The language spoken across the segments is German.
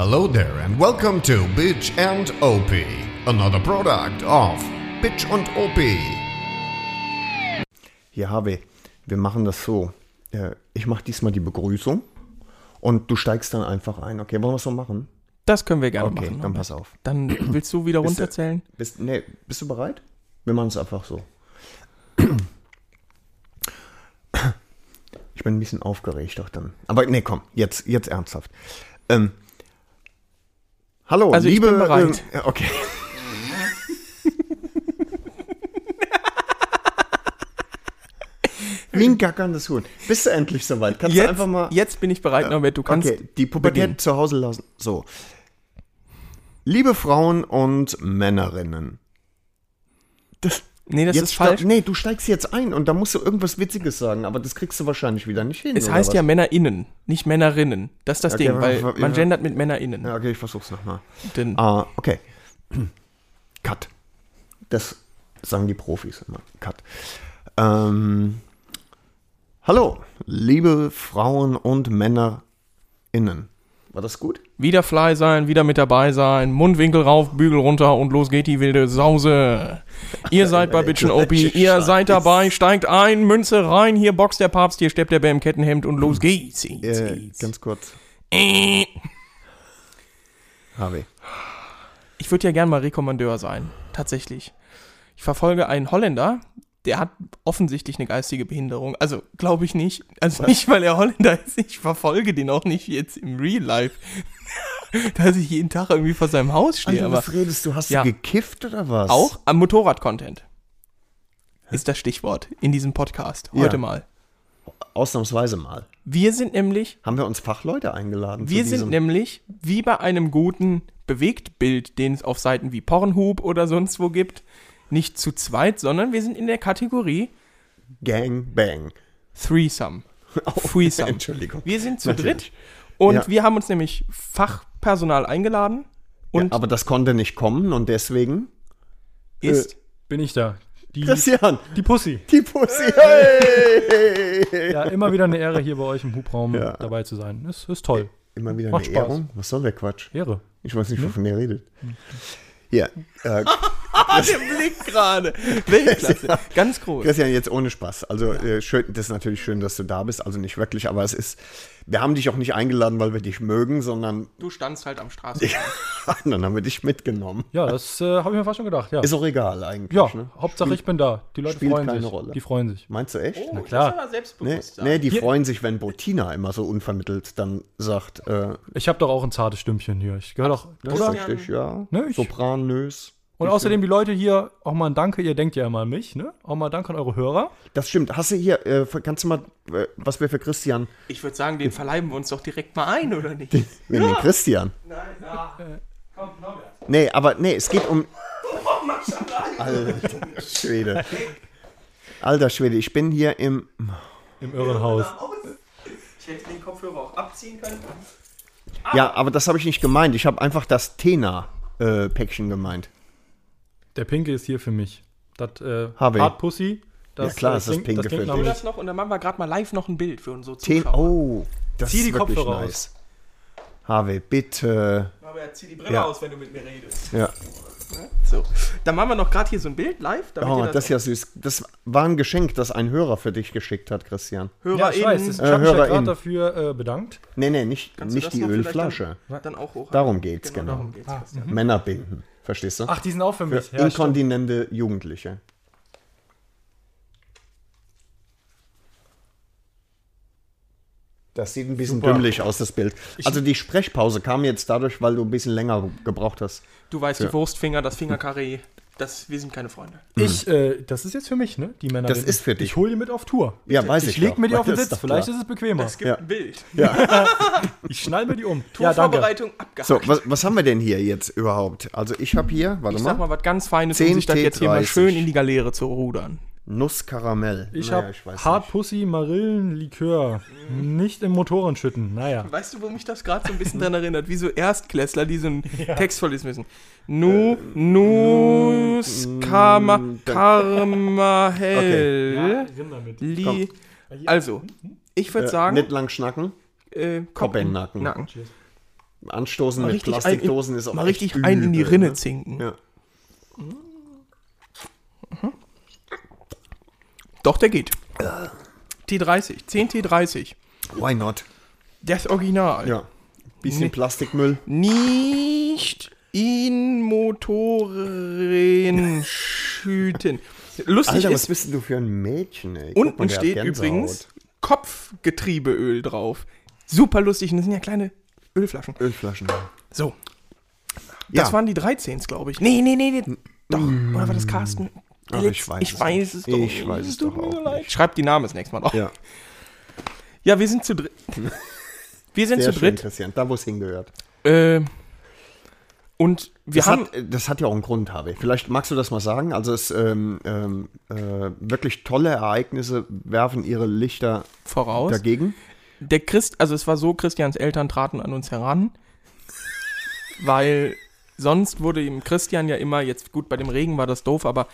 Hello there and welcome to Bitch and OP, another product of Bitch und OP. Hier, Harvey, wir machen das so. Äh, Ich mache diesmal die Begrüßung und du steigst dann einfach ein. Okay, wollen wir es so machen? Das können wir gerne Okay, machen. dann pass auf. Dann willst du wieder Bist du- runterzählen? Bist, nee, bist du bereit? Wir machen es einfach so. Ich bin ein bisschen aufgeregt doch dann. Aber nee, komm, jetzt, jetzt ernsthaft. Ähm, hallo, Also ich liebe. bin bereit. Ähm, okay. Wie ein gackerndes Huhn. Bist du endlich soweit? Kannst du Jetzt, einfach mal. jetzt bin ich bereit, Norbert. Du kannst. Okay, die Pubertät beginnen. zu Hause lassen. So. Liebe Frauen und Männerinnen. Das, Nee, das jetzt ist falsch. Nee, du steigst jetzt ein und da musst du irgendwas Witziges sagen, aber das kriegst du wahrscheinlich wieder nicht hin. Es heißt ja MännerInnen, nicht Männerinnen. Das ist das Okay, Ding, weil man gendert mit MännerInnen. Ja, okay, ich versuch's nochmal. Denn Ah, okay. Cut. Das sagen die Profis immer. Cut. Ähm, hallo, liebe Frauen und MännerInnen. War das gut? wieder Fly sein, wieder mit dabei sein, Mundwinkel rauf, Bügel runter und los geht die wilde Sause. Ihr seid bei Bitchen OP, ihr seid dabei, steigt ein, Münze rein, hier boxt der Papst, hier steppt der Bär im Kettenhemd und los geht's. Äh, geht's. ganz kurz. Äh. Harvey. Ich würde ja gern mal Rekommandeur sein, tatsächlich. Ich verfolge einen Holländer, der hat offensichtlich eine geistige Behinderung. Also, glaube ich nicht. Also nicht, weil er Holländer ist. Ich verfolge den auch nicht jetzt im Real Life. Dass ich jeden Tag irgendwie vor seinem Haus stehe. Alter, aber was redest du? Hast Ja. du gekifft oder was? auch am Motorrad-Content. Ist das Stichwort in diesem Podcast. Heute Ja. mal. Ausnahmsweise mal. Wir sind nämlich Haben wir uns Fachleute eingeladen? Wir sind nämlich wie bei einem guten Bewegtbild, den es auf Seiten wie Pornhub oder sonst wo gibt, nicht zu zweit, sondern wir sind in der Kategorie Gang Bang. Threesome. Threesome. Oh, Entschuldigung. Wir sind zu Natürlich. dritt und Ja. wir haben uns nämlich Fachpersonal eingeladen und ja, aber das konnte nicht kommen und deswegen. ist bin ich da. Die, Christian, die Pussy. die Pussy. Hey. Ja, immer wieder eine Ehre, hier bei euch im Hubraum Ja. dabei zu sein. Ist, ist toll. Immer wieder Macht eine Spaß. Ehrung. Was soll der Quatsch? Ehre. Ich weiß nicht, wovon ihr redet. Ja, äh, ah, der Blick gerade. Weltklasse. Ganz groß. Christian, jetzt ohne Spaß. Also, äh, schön, das ist natürlich schön, dass du da bist. Also nicht wirklich, aber es ist, wir haben dich auch nicht eingeladen, weil wir dich mögen, sondern Du standst halt am Straßen. dann haben wir dich mitgenommen. Ja, das äh, habe ich mir fast schon gedacht. Ja, Ist auch egal eigentlich. ja Ne? Hauptsache ich bin da. Die Leute spielt freuen keine sich. Rolle. Die freuen sich. Meinst du echt? Oh, klar. Das ist aber Nee, nee, die Hier- freuen sich, wenn Botina immer so unvermittelt dann sagt, äh, Ich habe doch auch ein zartes Stimmchen hier. Ich gehöre doch, das ist oder? richtig, ja. Ne, ich- Sopranös. Und außerdem die Leute hier, auch mal ein Danke, ihr denkt ja immer an mich, ne? Auch mal Danke an eure Hörer. Das stimmt. Hast du hier, äh, kannst du mal, äh, was wir für Christian, Ich würde sagen, den verleiben wir uns doch direkt mal ein, oder nicht? Wen den Christian? Nein, ja. Komm, Norbert. Nee, aber nee, es geht um. Alter Schwede. Alter Schwede, ich bin hier im. Im Irrenhaus. Ich hätte den Kopfhörer auch abziehen können. Ja, aber das habe ich nicht gemeint. Ich habe einfach das Tena-Päckchen gemeint. Der Pinke ist hier für mich. Das äh, Harvey. Hard Pussy. Das, Ja, klar äh, ist das Pinke klingt für dich. das noch und dann machen wir gerade mal live noch ein Bild für unsere Ten Zuschauer. oh, das Zieh ist die wirklich Kopfhörer nice. Harvey, bitte. Norbert, zieh die Brille Ja. aus, wenn du mit mir redest. Ja. So. Dann machen wir noch gerade hier so ein Bild live, damit Oh, ihr das ist ja süß. Das war ein Geschenk, das ein Hörer für dich geschickt hat, Christian. Ja, ich weiß. Ich Äh, habe mich ja gerade dafür äh, bedankt. Nee, nee, nicht, nicht das die Ölflasche. Dann, dann auch hoch. Darum geht's, genau. Darum geht's, Christian. Männer binden. Verstehst du? Ach, die sind auch für für mich. Ja, stimmt. inkontinente Jugendliche. Das sieht ein bisschen Super. dümmlich aus, das Bild. Also die Sprechpause kam jetzt dadurch, weil du ein bisschen länger gebraucht hast. Du weißt, die Wurstfinger, das Fingerkarree, das, wir sind keine Freunde. Ich, äh, das ist jetzt für mich, ne? Die Männer. Das ist für dich. Ich hole die mit auf Tour. Ja, weiß ich Ich leg doch. mir die auf den Das ist Sitz. doch Vielleicht klar. ist es bequemer. Es gibt Ja. ein Bild. Ich schnall mir die um. Ja, danke. Tourvorbereitung abgehakt. So, was, was haben wir denn hier jetzt überhaupt? Also ich habe hier, warte ich mal, sag mal was ganz Feines, 10 um sich das jetzt hier mal T30. schön in die Galeere zu rudern. Nusskaramell. Ich Naja, habe weiß Hard nicht. Pussy Marillenlikör. Nicht im Motoren schütten. Naja. Weißt du, wo mich das gerade so ein bisschen dran erinnert? Wie so Erstklässler, die so einen Text vorlesen müssen. Nu, Nus, Karma, Karma, Hell, Li. Also, ich würde Äh, sagen, Nicht lang schnacken. äh, Kopf in Nacken. Nacken. Anstoßen Mal mit Plastikdosen in, ist auch mal richtig ein in die Rinne ne? zinken. Ja. Doch, der geht. T30, 10 T30. Why not? Das Original. Ja. Bisschen Nee. Plastikmüll. Nicht in Motoren schüten. Lustig Alter, was ist, bist denn du für ein Mädchen, ey? Guck mal, unten der hat steht Gänsehaut. übrigens Kopfgetriebeöl drauf. Super lustig. Und das sind ja kleine Ölflaschen. Ölflaschen. So. Das Ja. waren die 13s, glaube ich. Nee, nee, nee, nee. Doch. Oder war das Carsten? Ach, ich weiß ich es weiß es doch. Ich weiß es tut doch auch leid. nicht. Schreibt die Namen das nächste Mal drauf. Ja, Ja, wir sind zu dritt. Wir sind sehr zu schön, dritt. Christian. Da, wo es hingehört. Äh, und wir Das haben. hat, das hat ja auch einen Grund, Harvey. Vielleicht magst du das mal sagen. Also es ähm, ähm, äh, wirklich tolle Ereignisse werfen ihre Lichter voraus. dagegen. Der Christ, also es war so, Christians Eltern traten an uns heran, weil sonst wurde ihm Christian ja immer, jetzt gut, bei dem Regen war das doof, aber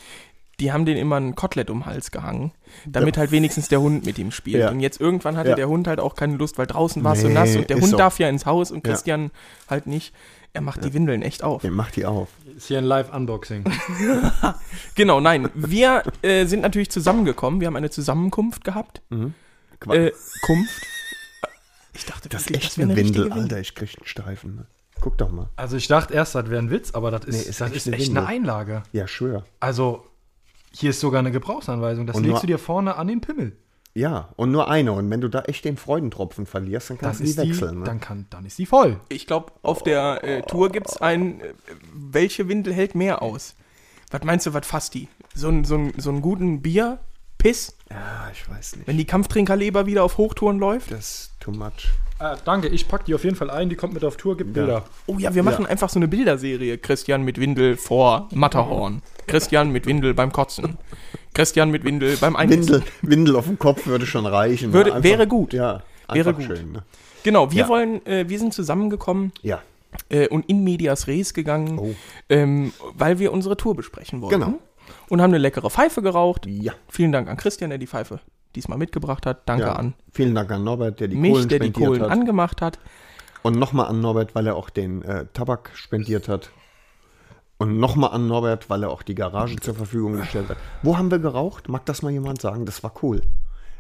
die haben den immer ein Kotelett um den Hals gehangen, damit halt wenigstens der Hund mit ihm spielt. Ja. Und jetzt irgendwann hatte Ja. der Hund halt auch keine Lust, weil draußen war es so Nee, nass und der Hund so. darf ja ins Haus und Ja. Christian halt nicht. Er macht die Windeln echt auf. Ja, mach die auf. Ist hier ein Live-Unboxing. Genau, nein, wir äh, sind natürlich zusammengekommen, wir haben eine Zusammenkunft gehabt. Qua- Äh, Kunft. Ich dachte, das ist echt wär eine Windel, richtige Alter. Ich krieg einen Steifen. Ne? Guck doch mal. Also ich dachte erst, das wäre ein Witz, aber das ist, Nee, ist das echt ist eine echt Windel. eine Einlage. Ja, schwör. Also hier ist sogar eine Gebrauchsanweisung. Das Und legst nur- du dir vorne an den Pimmel. Ja, und nur eine. Und wenn du da echt den Freudentropfen verlierst, dann kannst du die ist die, wechseln. ne? dann, kann, dann ist die voll. Ich glaube, auf der äh, Tour gibt es ein, äh, welche Windel hält mehr aus? Was meinst du, was fasst die? So einen so ein- so einen guten Bier, Piss, ja, ich weiß nicht. wenn die Kampftrinkerleber wieder auf Hochtouren läuft? Das ist too much. Äh, danke, ich pack die auf jeden Fall ein. Die kommt mit auf Tour, gibt Bilder. Oh ja, wir machen einfach so eine Bilderserie. Christian mit Windel vor Matterhorn. Christian mit Windel beim Kotzen. Christian mit Windel beim Einkissen. Windel, Windel auf dem Kopf würde schon reichen. Würde- ne? wäre gut. Ja, Wäre einfach gut. schön. Ne? Genau, wir Ja. wollen, äh, wir sind zusammengekommen Ja, äh, und in medias res gegangen, Oh. ähm, weil wir unsere Tour besprechen wollten. Genau. Und haben eine leckere Pfeife geraucht. ja. Vielen Dank an Christian, der die Pfeife diesmal mitgebracht hat. Danke ja. an Vielen Dank an Norbert, der die mich, Kohlen der die Kohlen hat. angemacht hat. Und nochmal an Norbert, weil er auch den äh, Tabak spendiert hat. Und nochmal an Norbert, weil er auch die Garage zur Verfügung gestellt hat. Wo haben wir geraucht? Mag das mal jemand sagen? Das war cool.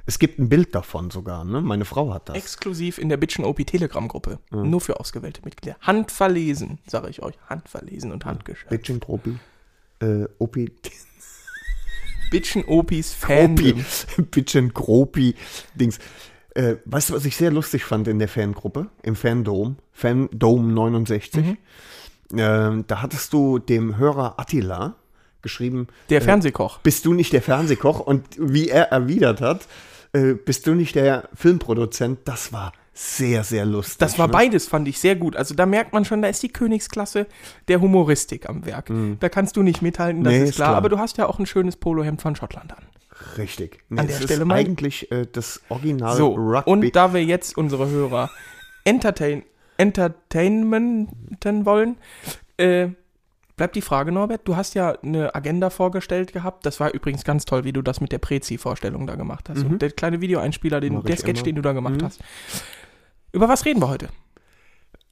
Es gibt ein Bild davon sogar, ne? Meine Frau hat das. Exklusiv in der Bitchen OP Telegram-Gruppe. Nur für ausgewählte Mitglieder. Handverlesen, sage ich euch. Handverlesen und handgeschrieben. Bitchin Propi. Äh, Opi. Bitchen OPs Gropi. Fandom. Bitchin Gropi. Dings. Äh, weißt du, was ich sehr lustig fand in der Fangruppe? Im Fandom. Fandom 69. Mhm. Ähm, da hattest du dem Hörer Attila geschrieben, Der Fernsehkoch. bist du nicht der Fernsehkoch? Und wie er erwidert hat, äh, bist du nicht der Filmproduzent? Das war sehr, sehr lustig. Das war ne? beides, fand ich sehr gut. Also da merkt man schon, da ist die Königsklasse der Humoristik am Werk. Da kannst du nicht mithalten, das Mhm. Nee, ist ist klar. klar. Aber du hast ja auch ein schönes Polohemd von Schottland an. Richtig. Nee, An der ist Stelle mal- eigentlich äh, das Original So, Rugby. und da wir jetzt unsere Hörer entertain, entertainmenten wollen, äh, bleibt die Frage, Norbert, du hast ja eine Agenda vorgestellt gehabt. Das war übrigens ganz toll, wie du das mit der Prezi-Vorstellung da gemacht hast. Und der kleine Videoeinspieler, den, Mhm. Der Sketch, immer. den du da gemacht Mhm. hast. Über was reden wir heute?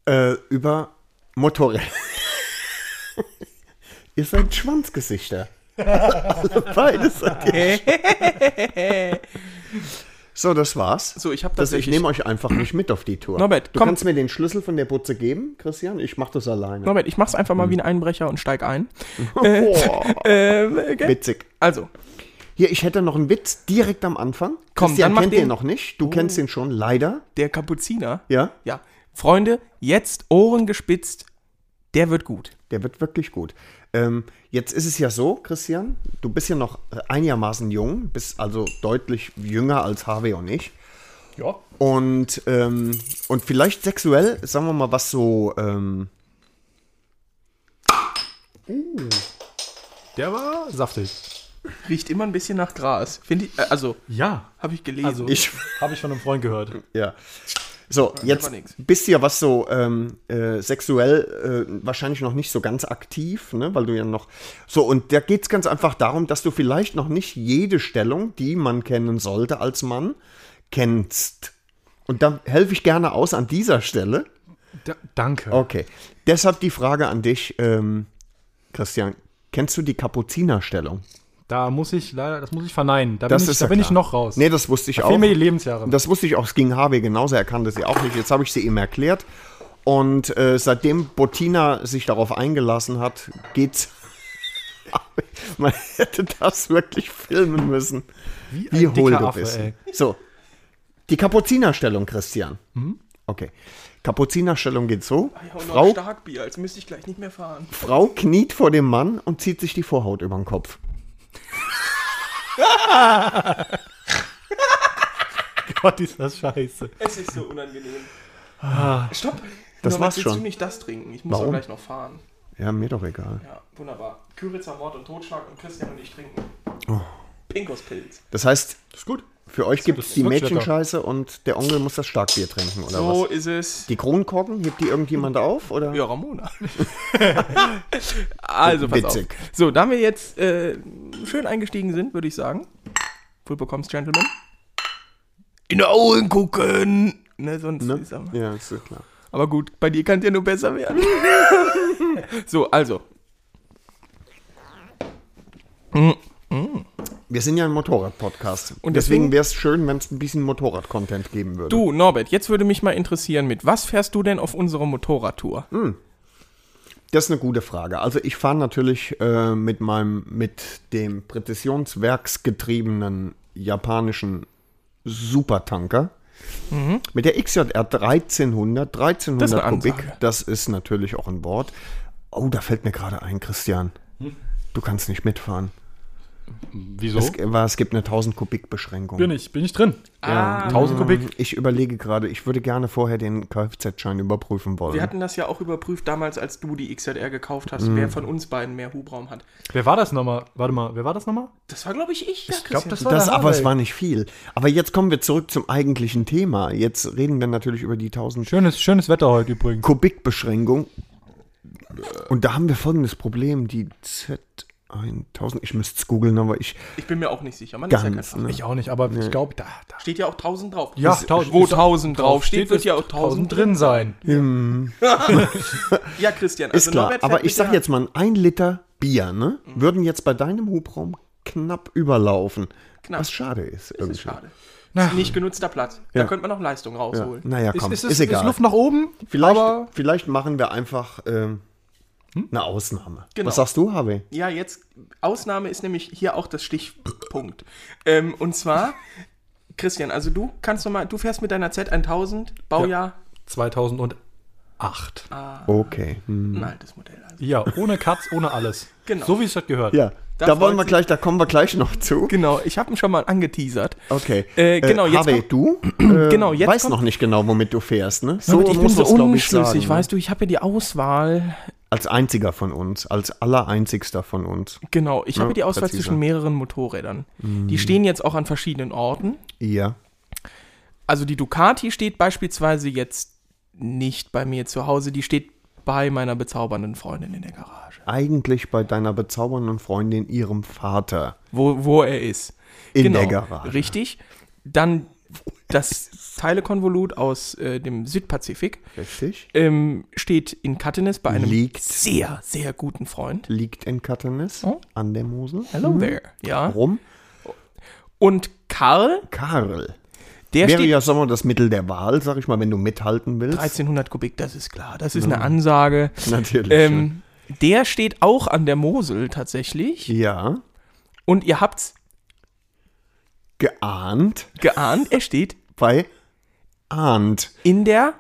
äh, über Motorräder. Ihr seid Schwanzgesichter. also beides. Okay. so, das war's. So, ich habe Das, ich nehme euch einfach nicht mit auf die Tour. Norbert, du komm. kannst mir den Schlüssel von der Butze geben, Christian. Ich mach das alleine. Norbert, ich mach's einfach mal wie ein Einbrecher und steig ein. Boah, Ähm, okay. witzig. Also, Hier, ich hätte noch einen Witz direkt am Anfang. Komm, Christian dann mach kennt den. den noch nicht. Du kennst den schon, leider. der Kapuziner. Ja, Ja. Freunde, jetzt Ohren gespitzt. Der wird gut. der wird wirklich gut. Ähm, jetzt ist es ja so, Christian, du bist ja noch einigermaßen jung, bist also deutlich jünger als Harvey und ich. Ja. Und, ähm, und vielleicht sexuell, sagen wir mal, was so, ähm, Der war saftig. Riecht immer ein bisschen nach Gras. Finde ich, äh, also, Ja. habe ich gelesen. Also, Ich- habe ich von einem Freund gehört. ja. So, jetzt bist du ja was so ähm, äh, sexuell äh, wahrscheinlich noch nicht so ganz aktiv, ne? weil du ja noch. So, und da geht es ganz einfach darum, dass du vielleicht noch nicht jede Stellung, die man kennen sollte als Mann, kennst. Und da helfe ich gerne aus an dieser Stelle. Da, danke. Okay. Deshalb die Frage an dich, ähm, Christian. Kennst du die Kapuzinerstellung? Da muss ich leider, das muss ich verneinen. Da Das bin, ich, da ja bin ich noch raus. Nee, das wusste ich da auch. fehlen mir die Lebensjahre. Das wusste ich auch. Es ging Harvey genauso. Er kannte sie auch nicht. Jetzt habe ich sie ihm erklärt. Und äh, seitdem Bottina sich darauf eingelassen hat, geht's. Man hätte das wirklich filmen müssen. Wie Wie hohl dicker du Affe, bist. ey. So. Die Kapuzinerstellung, Christian. Okay. Kapuzinerstellung geht so. Noch Frau, Starkbier, als müsste ich gleich nicht mehr fahren. Frau kniet vor dem Mann und zieht sich die Vorhaut über den Kopf. Gott, ist das scheiße. Es ist so unangenehm. Stopp! Das Norbert, war's willst schon. du nicht das trinken? Ich muss Warum? doch gleich noch fahren. Ja, mir doch egal. Ja, wunderbar. Küritzer Mord und Totschlag und Christian und ich trinken. Oh. Pinkospilz. Das heißt, Ist gut. Für euch gibt es die Mädchenscheiße und der Onkel muss das Starkbier trinken, oder So was? ist es. Die Kronkorken, hebt die irgendjemand auf? Oder? Ja, Ramona. also, pass Witzig. auf. So, da wir jetzt äh, schön eingestiegen sind, würde ich sagen. Full bekommst, Gentlemen. In die Augen gucken! Ne, sonst Ne? ist er. Ja, ist ja klar. Aber gut, bei dir kann es ja nur besser werden. so, also. Wir sind ja ein Motorrad-Podcast. Und deswegen deswegen- wäre es schön, wenn es ein bisschen Motorrad-Content geben würde. Du, Norbert, jetzt würde mich mal interessieren, mit was fährst du denn auf unserer Motorradtour? Das ist eine gute Frage. Also ich fahre natürlich äh, mit meinem, mit dem präzisionswerksgetriebenen japanischen Supertanker. Mit der XJR 1300, 1300 Mhm. Das Kubik. Das ist natürlich auch an Bord. Oh, da fällt mir gerade ein, Christian. Hm? Du kannst nicht mitfahren. Wieso? Es, war, es gibt eine 1000 Kubik Beschränkung. bin ich, bin ich drin. Ah, 1000 Kubik. Ich überlege gerade, ich würde gerne vorher den Kfz-Schein überprüfen wollen. wir hatten das ja auch überprüft damals, als du die XLR gekauft hast, Mhm. wer von uns beiden mehr Hubraum hat. Wer war das nochmal? Warte mal, wer war das nochmal? Das war, glaube ich, ich. Ja, Ich glaube, das war das, der aber es war nicht viel. Aber jetzt kommen wir zurück zum eigentlichen Thema. Jetzt reden wir natürlich über die 1000 Schönes, schönes Wetter heute übrigens. Kubik-Beschränkung. Und da haben wir folgendes Problem. Die Z1000, ich müsste es googeln, aber ich Ich bin mir auch nicht sicher. Man ist ja kein ganz, Fachmann. ne? Ich auch nicht, aber ich glaube, da, da Steht ja auch 1000 drauf. Ja, Ist- 1000 wo ist- 1000 drauf steht, wird ist ja auch 1000 drin sein. Ja, Christian, Ist also klar, Norbert aber ich sag jetzt mal, ein Liter Bier, ne, Mhm. würden jetzt bei deinem Hubraum knapp überlaufen. Knapp. Was schade ist. Das Irgendwie. ist schade. Das ist nicht genutzter Platz. Da Ja. könnte man noch Leistung Ja. rausholen. Naja, Ist, komm, ist, ist, ist, egal. ist Luft nach oben? vielleicht, aber vielleicht machen wir einfach ähm, eine Ausnahme. Genau. Was sagst du, Harvey? Ja, jetzt, Ausnahme ist nämlich hier auch das Stichpunkt. ähm, und zwar, Christian, also du kannst noch mal, du fährst mit deiner Z1000, Baujahr, 2008. Okay. Hm. ein altes Modell. Also. Ja, ohne Katz, ohne alles. Genau. So wie es das gehört. Ja, Da da, wollen wir gleich, da kommen wir gleich noch zu. Genau, ich habe ihn schon mal angeteasert. Okay. Äh, genau, jetzt Harvey, du äh, Genau, jetzt weißt noch nicht genau, womit du fährst, ne? So, ich bin muss so man's, glaub unschlüssig, ne? weißt du, ich habe ja die Auswahl. Als einziger von uns, als allereinzigster von uns. Genau, ich habe Ja, die Auswahl zwischen mehreren Motorrädern. Mhm. Die stehen jetzt auch an verschiedenen Orten. Ja. Also die Ducati steht beispielsweise jetzt nicht bei mir zu Hause, die steht bei meiner bezaubernden Freundin in der Garage. Eigentlich bei deiner bezaubernden Freundin, ihrem Vater. Wo, wo er ist. In genau, der Garage. Richtig. Dann das Teilekonvolut aus äh, dem Südpazifik Richtig? ähm, steht in Kattenes bei einem Liegt. sehr, sehr guten Freund. Liegt in Kattenes Oh. an der Mosel. Hello there. Ja. Warum? Und Karl, Karl. der Wäre steht ja, sagen wir, das Mittel der Wahl, sag ich mal, wenn du mithalten willst. 1300 Kubik, das ist klar. Das ist eine Ansage. Natürlich. Ähm, der steht auch an der Mosel tatsächlich. ja. Und ihr habt's Geahnt geahnt, er steht bei Ahnt. in der,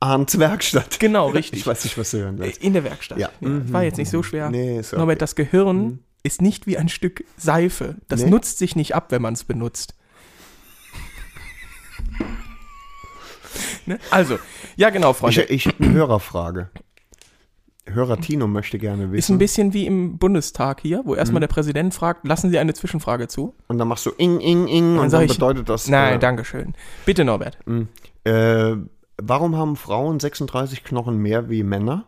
Ahnts Werkstatt. genau, richtig. Ich weiß nicht, was du hören willst. in der Werkstatt. Ja. das war jetzt nicht so schwer. Nee, ist okay. Norbert, das Gehirn ist nicht wie ein Stück Seife. Das Nee. nutzt sich nicht ab, wenn man es benutzt. ne? Also, ja genau, Ich, Freunde. ich habe eine Hörerfrage. Hörer Tino möchte gerne Ist ein wissen. bisschen wie im Bundestag hier, wo Mhm. erstmal der Präsident fragt, lassen Sie eine Zwischenfrage zu? Und dann machst du ing, ing, ing und sag dann ich, bedeutet das. Nein, äh, danke schön. Bitte, Norbert. Äh, warum haben Frauen 36 Knochen mehr wie Männer?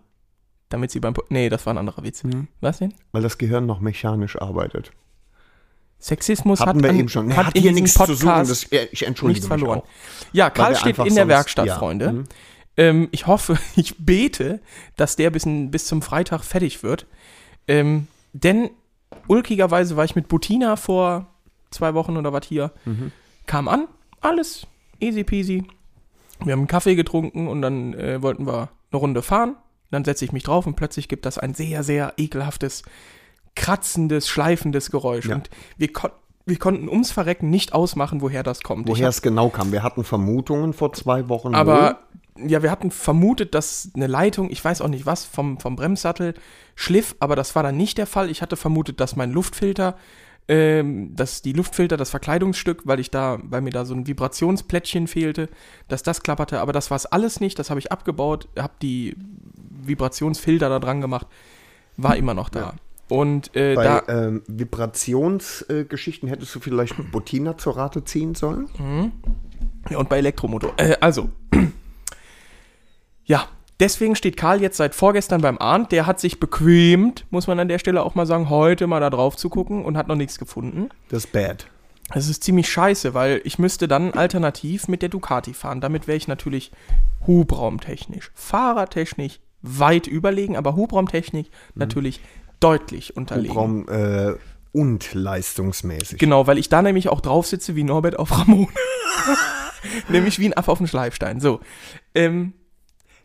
Damit sie beim. Po nee, das war ein anderer Witz. Mhm. Was denn? Weil das Gehirn noch mechanisch arbeitet. Sexismus Hatten hat, wir an, eben schon. Nee, hat, hat hier nichts zu Podcast suchen. Das, ich entschuldige nichts mich verloren. Ja, Karl steht in der Werkstatt, ja, Freunde. mhm. Ähm, ich hoffe, ich bete, dass der bis, bis zum Freitag fertig wird. Ähm, denn ulkigerweise war ich mit Butina vor zwei Wochen oder was hier, kam an, alles easy peasy. Wir haben einen Kaffee getrunken und dann äh, wollten wir eine Runde fahren. Dann setze ich mich drauf und plötzlich gibt das ein sehr, sehr ekelhaftes, kratzendes, schleifendes Geräusch. Ja. Und wir, kon wir konnten ums Verrecken nicht ausmachen, woher das kommt. Woher hab- es genau kam. Wir hatten Vermutungen vor zwei Wochen. aber ja, wir hatten vermutet, dass eine Leitung, ich weiß auch nicht was, vom, vom Bremssattel schliff, aber das war dann nicht der Fall. Ich hatte vermutet, dass mein Luftfilter, ähm, dass die Luftfilter, das Verkleidungsstück, weil ich da, weil mir da so ein Vibrationsplättchen fehlte, dass das klapperte, aber das war es alles nicht. Das habe ich abgebaut, habe die Vibrationsfilter da dran gemacht, war immer noch da. Und äh, Bei da, ähm, Vibrationsgeschichten hättest du vielleicht Butina zur Rate ziehen sollen. Ja, und bei Elektromotor. Äh, also. Ja, deswegen steht Karl jetzt seit vorgestern beim Arndt. Der hat sich bequemt, muss man an der Stelle auch mal sagen, heute mal da drauf zu gucken und hat noch nichts gefunden. Das ist bad. Das ist ziemlich scheiße, weil ich müsste dann alternativ mit der Ducati fahren. Damit wäre ich natürlich hubraumtechnisch, fahrertechnisch weit überlegen, aber Hubraumtechnik natürlich deutlich unterlegen. Hubraum äh, und leistungsmäßig. Genau, weil ich da nämlich auch drauf sitze wie Norbert auf Ramon. nämlich wie ein Affe auf dem Schleifstein. So. Ähm,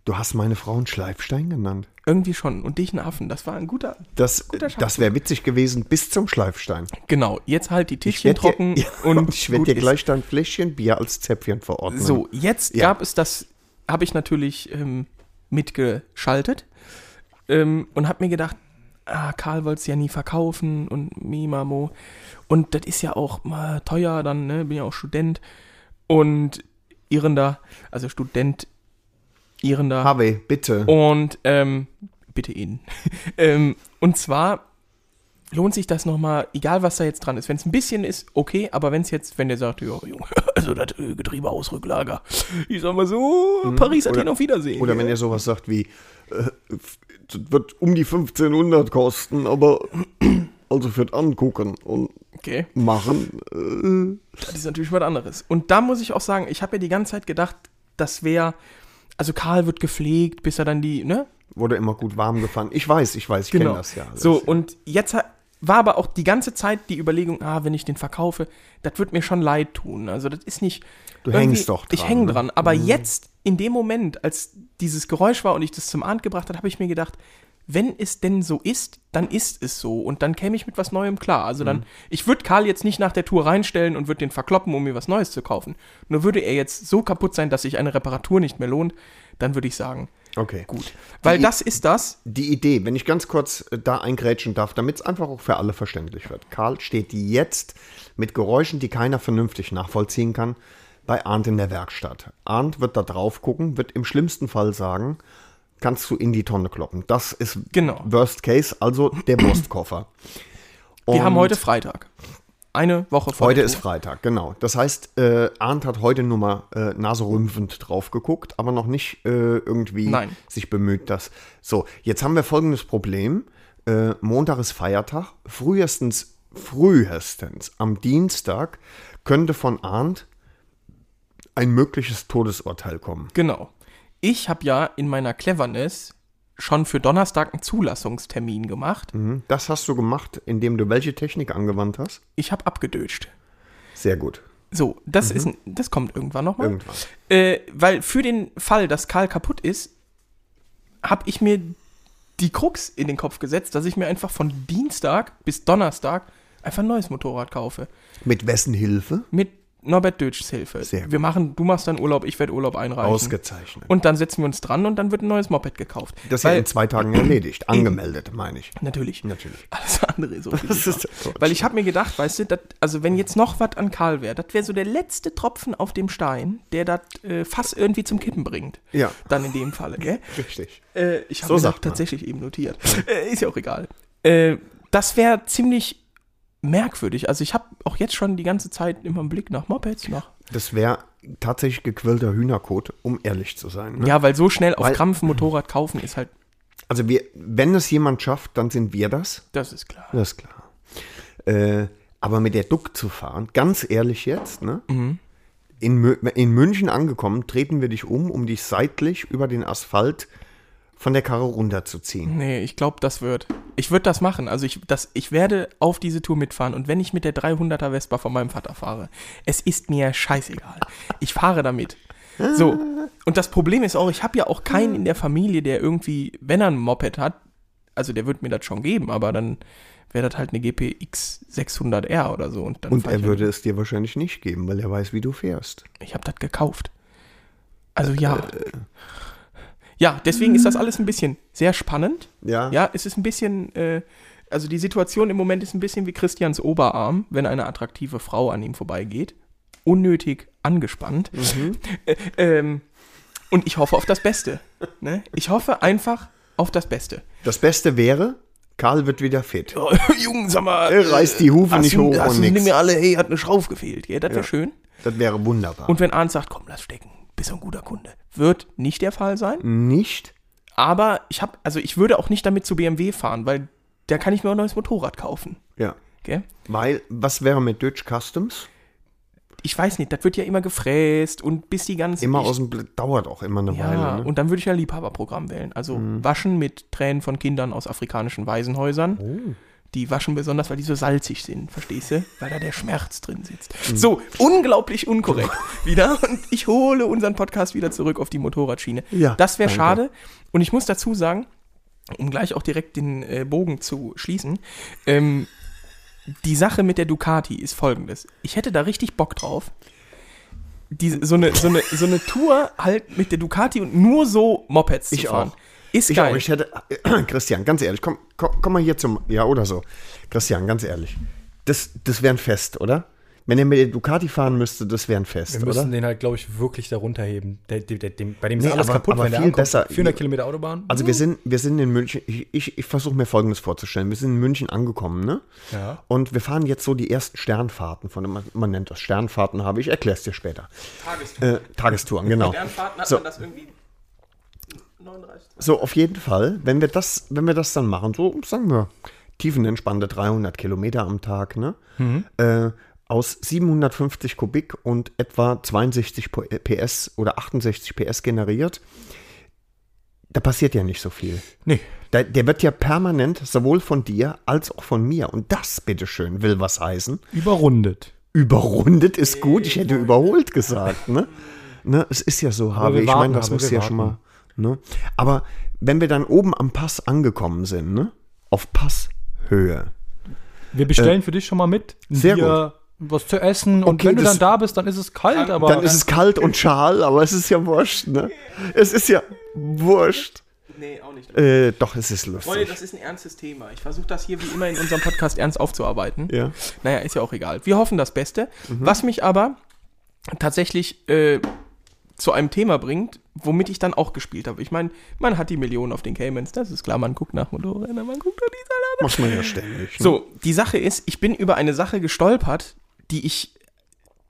Du hast meine Frau einen Schleifstein genannt. irgendwie schon. Und dich einen Affen. Das war ein guter. Das, Guter das wäre witzig gewesen bis zum Schleifstein. Genau, jetzt halt die Tischchen trocken dir, und ich werde dir gleich dein Fläschchen Bier als Zäpfchen verordnen. So, jetzt Ja. gab es das, habe ich natürlich ähm, mitgeschaltet ähm, und habe mir gedacht, ah, Karl wollte es ja nie verkaufen und Mimamo. Und das ist ja auch mal teuer, dann, ne, bin ja auch Student und Irrender, also Student, Irrender. Harvey, bitte. Und ähm, bitte ihn. ähm, und zwar lohnt sich das nochmal, egal was da jetzt dran ist. Wenn es ein bisschen ist, okay, aber wenn es jetzt, wenn der sagt, ja, Junge, also das äh, Getriebeausrücklager, ich sag mal so, Paris hat ihn auf Wiedersehen. Oder wenn er sowas sagt wie, äh, das wird um die 1500 kosten, aber also für Angucken und okay, machen, äh, das ist natürlich was anderes. Und da muss ich auch sagen, ich habe ja die ganze Zeit gedacht, das wäre, also Karl wird gepflegt, bis er dann die, ne, wurde immer gut warm gefahren. Ich weiß, ich weiß, ich Genau. kenne das ja. alles. so, und jetzt war aber auch die ganze Zeit die Überlegung, ah, wenn ich den verkaufe, das wird mir schon leid tun. Also das ist nicht. Du hängst doch Ich dran, hänge ne? dran. Aber jetzt, in dem Moment, als dieses Geräusch war und ich das zum Ahnd gebracht habe, habe ich mir gedacht, wenn es denn so ist, dann ist es so. Und dann käme ich mit was Neuem klar. Also Mhm. dann, ich würde Karl jetzt nicht nach der Tour reinstellen und würde den verkloppen, um mir was Neues zu kaufen. Nur würde er jetzt so kaputt sein, dass sich eine Reparatur nicht mehr lohnt, dann würde ich sagen, okay. gut. Weil Die- das ist das, Die Idee, wenn ich ganz kurz äh, da eingrätschen darf, damit es einfach auch für alle verständlich wird. Karl steht jetzt mit Geräuschen, die keiner vernünftig nachvollziehen kann, bei Arndt in der Werkstatt. Arndt wird da drauf gucken, wird im schlimmsten Fall sagen, kannst du in die Tonne kloppen. Das ist Genau. Worst Case, also der Wurstkoffer. wir haben heute Freitag. Eine Woche vor Heute ist. Freitag, genau. Das heißt, äh, Arndt hat heute nur mal äh, naserümpfend drauf geguckt, aber noch nicht äh, irgendwie Nein. sich bemüht, dass. So, jetzt haben wir folgendes Problem. Äh, Montag ist Feiertag. Frühestens, frühestens am Dienstag könnte von Arndt ein mögliches Todesurteil kommen. Genau. Ich habe ja in meiner Cleverness schon für Donnerstag einen Zulassungstermin gemacht. Mhm. Das hast du gemacht, indem du welche Technik angewandt hast? Ich habe abgedötscht. Sehr gut. So, das ist ein, das kommt irgendwann nochmal. Irgendwann. Äh, weil für den Fall, dass Karl kaputt ist, habe ich mir die Krux in den Kopf gesetzt, dass ich mir einfach von Dienstag bis Donnerstag einfach ein neues Motorrad kaufe. Mit wessen Hilfe? Mit Norbert Dötschs Hilfe. Sehr gut. Wir machen, du machst dann Urlaub, ich werde Urlaub einreichen. Ausgezeichnet. Und dann setzen wir uns dran und dann wird ein neues Moped gekauft. Das ist ja in zwei Tagen erledigt. Angemeldet, meine ich. Natürlich. Natürlich. Alles andere ist so. Das ist. Weil ich habe mir gedacht, weißt du, dat, also wenn jetzt noch was an Karl wäre, das wäre so der letzte Tropfen auf dem Stein, der das äh, fast irgendwie zum Kippen bringt. Ja. Dann in dem Falle, gell? Richtig. Äh, ich habe So mir das tatsächlich eben notiert. Äh, ist ja auch egal. Äh, das wäre ziemlich merkwürdig. Also ich habe auch jetzt schon die ganze Zeit immer einen Blick nach Mopeds, nach. Das wäre tatsächlich gequillter Hühnerkot, um ehrlich zu sein. Ne? Ja, weil so schnell auf Weil- Krampf Motorrad kaufen ist halt, Also wir, wenn es jemand schafft, dann sind wir das. das ist klar. Das ist klar. Äh, aber mit der Duck zu fahren, ganz ehrlich jetzt, ne? Mhm. in, in München angekommen, treten wir dich um, um dich seitlich über den Asphalt von der Karre runterzuziehen. Nee, ich glaube, das wird. Ich würde das machen. Also ich, das, ich werde auf diese Tour mitfahren und wenn ich mit der 300er Vespa von meinem Vater fahre, es ist mir scheißegal. Ich fahre damit. So. Und das Problem ist auch, ich habe ja auch keinen in der Familie, der irgendwie, wenn er ein Moped hat, also der wird mir das schon geben, aber dann wäre das halt eine GPX 600R oder so. Und, dann Und er würde es dir wahrscheinlich nicht geben, weil er weiß, wie du fährst. Ich habe das gekauft. Also ja. Ja, deswegen ist das alles ein bisschen sehr spannend. Ja. Ja, es ist ein bisschen, äh, also die Situation im Moment ist ein bisschen wie Christians Oberarm, wenn eine attraktive Frau an ihm vorbeigeht. Unnötig angespannt. Äh, ähm, und ich hoffe auf das Beste. Ne? Ich hoffe einfach auf das Beste. Das Beste wäre, Karl wird wieder fit. Oh, sag mal. Er reißt die Hufe nicht hoch und nix. mir alle, hey, hat eine Schraube gefehlt. Ja, das wäre Ja. schön. Das wäre wunderbar. Und wenn Arndt sagt, komm, lass stecken, bist ein guter Kunde. Wird nicht der Fall sein. nicht? Aber ich habe, also ich würde auch nicht damit zu BMW fahren, weil da kann ich mir ein neues Motorrad kaufen. Ja. Gell? Weil, was wäre mit Dutch Customs? Ich weiß nicht, das wird ja immer gefräst und bis die ganzen. Immer aus dem Bl- dauert auch immer eine Ja, Weile. Ne? und dann würde ich ja Liebhaberprogramm wählen. Also Mhm. waschen mit Tränen von Kindern aus afrikanischen Waisenhäusern. Oh. Die waschen besonders, weil die so salzig sind, verstehst du? Weil da der Schmerz drin sitzt. Mhm. So, unglaublich unkorrekt wieder. Und ich hole unseren Podcast wieder zurück auf die Motorradschiene. Ja, das wäre schade. Und ich muss dazu sagen, um gleich auch direkt den äh, Bogen zu schließen, ähm, die Sache mit der Ducati ist folgendes. Ich hätte da richtig Bock drauf. Die, so, eine, so, eine, so eine Tour halt mit der Ducati und nur so Mopeds Ich zu fahren. auch. Ist Ich geil. auch, ich hätte, Christian, ganz ehrlich, komm, komm, komm mal hier zum, ja oder so. Christian, ganz ehrlich, das, das wäre ein Fest, oder? Wenn er mit der Ducati fahren müsste, das wäre ein Fest, Wir oder? müssen den halt, glaube ich, wirklich darunter heben. Der, der, der, dem, bei dem ist Nee, alles aber- kaputt, aber wenn der viel ankommt. besser. 400 Kilometer Autobahn. Also wir sind, wir sind in München, ich, ich, ich versuche mir Folgendes vorzustellen. Wir sind in München angekommen, ne? Ja. Und wir fahren jetzt so die ersten Sternfahrten von, man, man nennt das Sternfahrten, habe ich, erkläre es dir später. Tagestouren. Äh, Tagestouren, genau. Sternfahrten hat So. man das irgendwie 39. So, auf jeden Fall, wenn wir das, wenn wir das dann machen, so sagen wir, tiefenentspannte 300 Kilometer am Tag, ne? Äh, aus 750 Kubik und etwa 62 Po- PS oder 68 PS generiert, da passiert ja nicht so viel. Nee. Da, der wird ja permanent sowohl von dir als auch von mir, und das, bitteschön, will was heißen. Überrundet. Überrundet ist gut, ich hätte überholt gesagt, ne? ne? Es ist ja so, habe wir ich meine, das muss ja schon mal. Ne? Aber wenn wir dann oben am Pass angekommen sind, ne? Auf Passhöhe. Wir bestellen für dich schon mal mit. Äh, sehr Bier, Was zu essen. Und Okay, wenn du dann da bist, dann ist es kalt, aber. Dann ist es kalt und schal, aber es ist ja wurscht, ne? Es ist ja wurscht. Nee, auch nicht. Äh, doch, es ist Freunde, lustig. das ist ein ernstes Thema. Ich versuche das hier wie immer in unserem Podcast ernst aufzuarbeiten. Ja. Naja, ist ja auch egal. Wir hoffen das Beste. Was mich aber tatsächlich äh, zu einem Thema bringt, womit ich dann auch gespielt habe. Ich meine, man hat die Millionen auf den Caymans, das ist klar, man guckt nach Motorrädern, man guckt nach dieser Lade. Muss man ja ständig. Ne? So, die Sache ist, ich bin über eine Sache gestolpert, die ich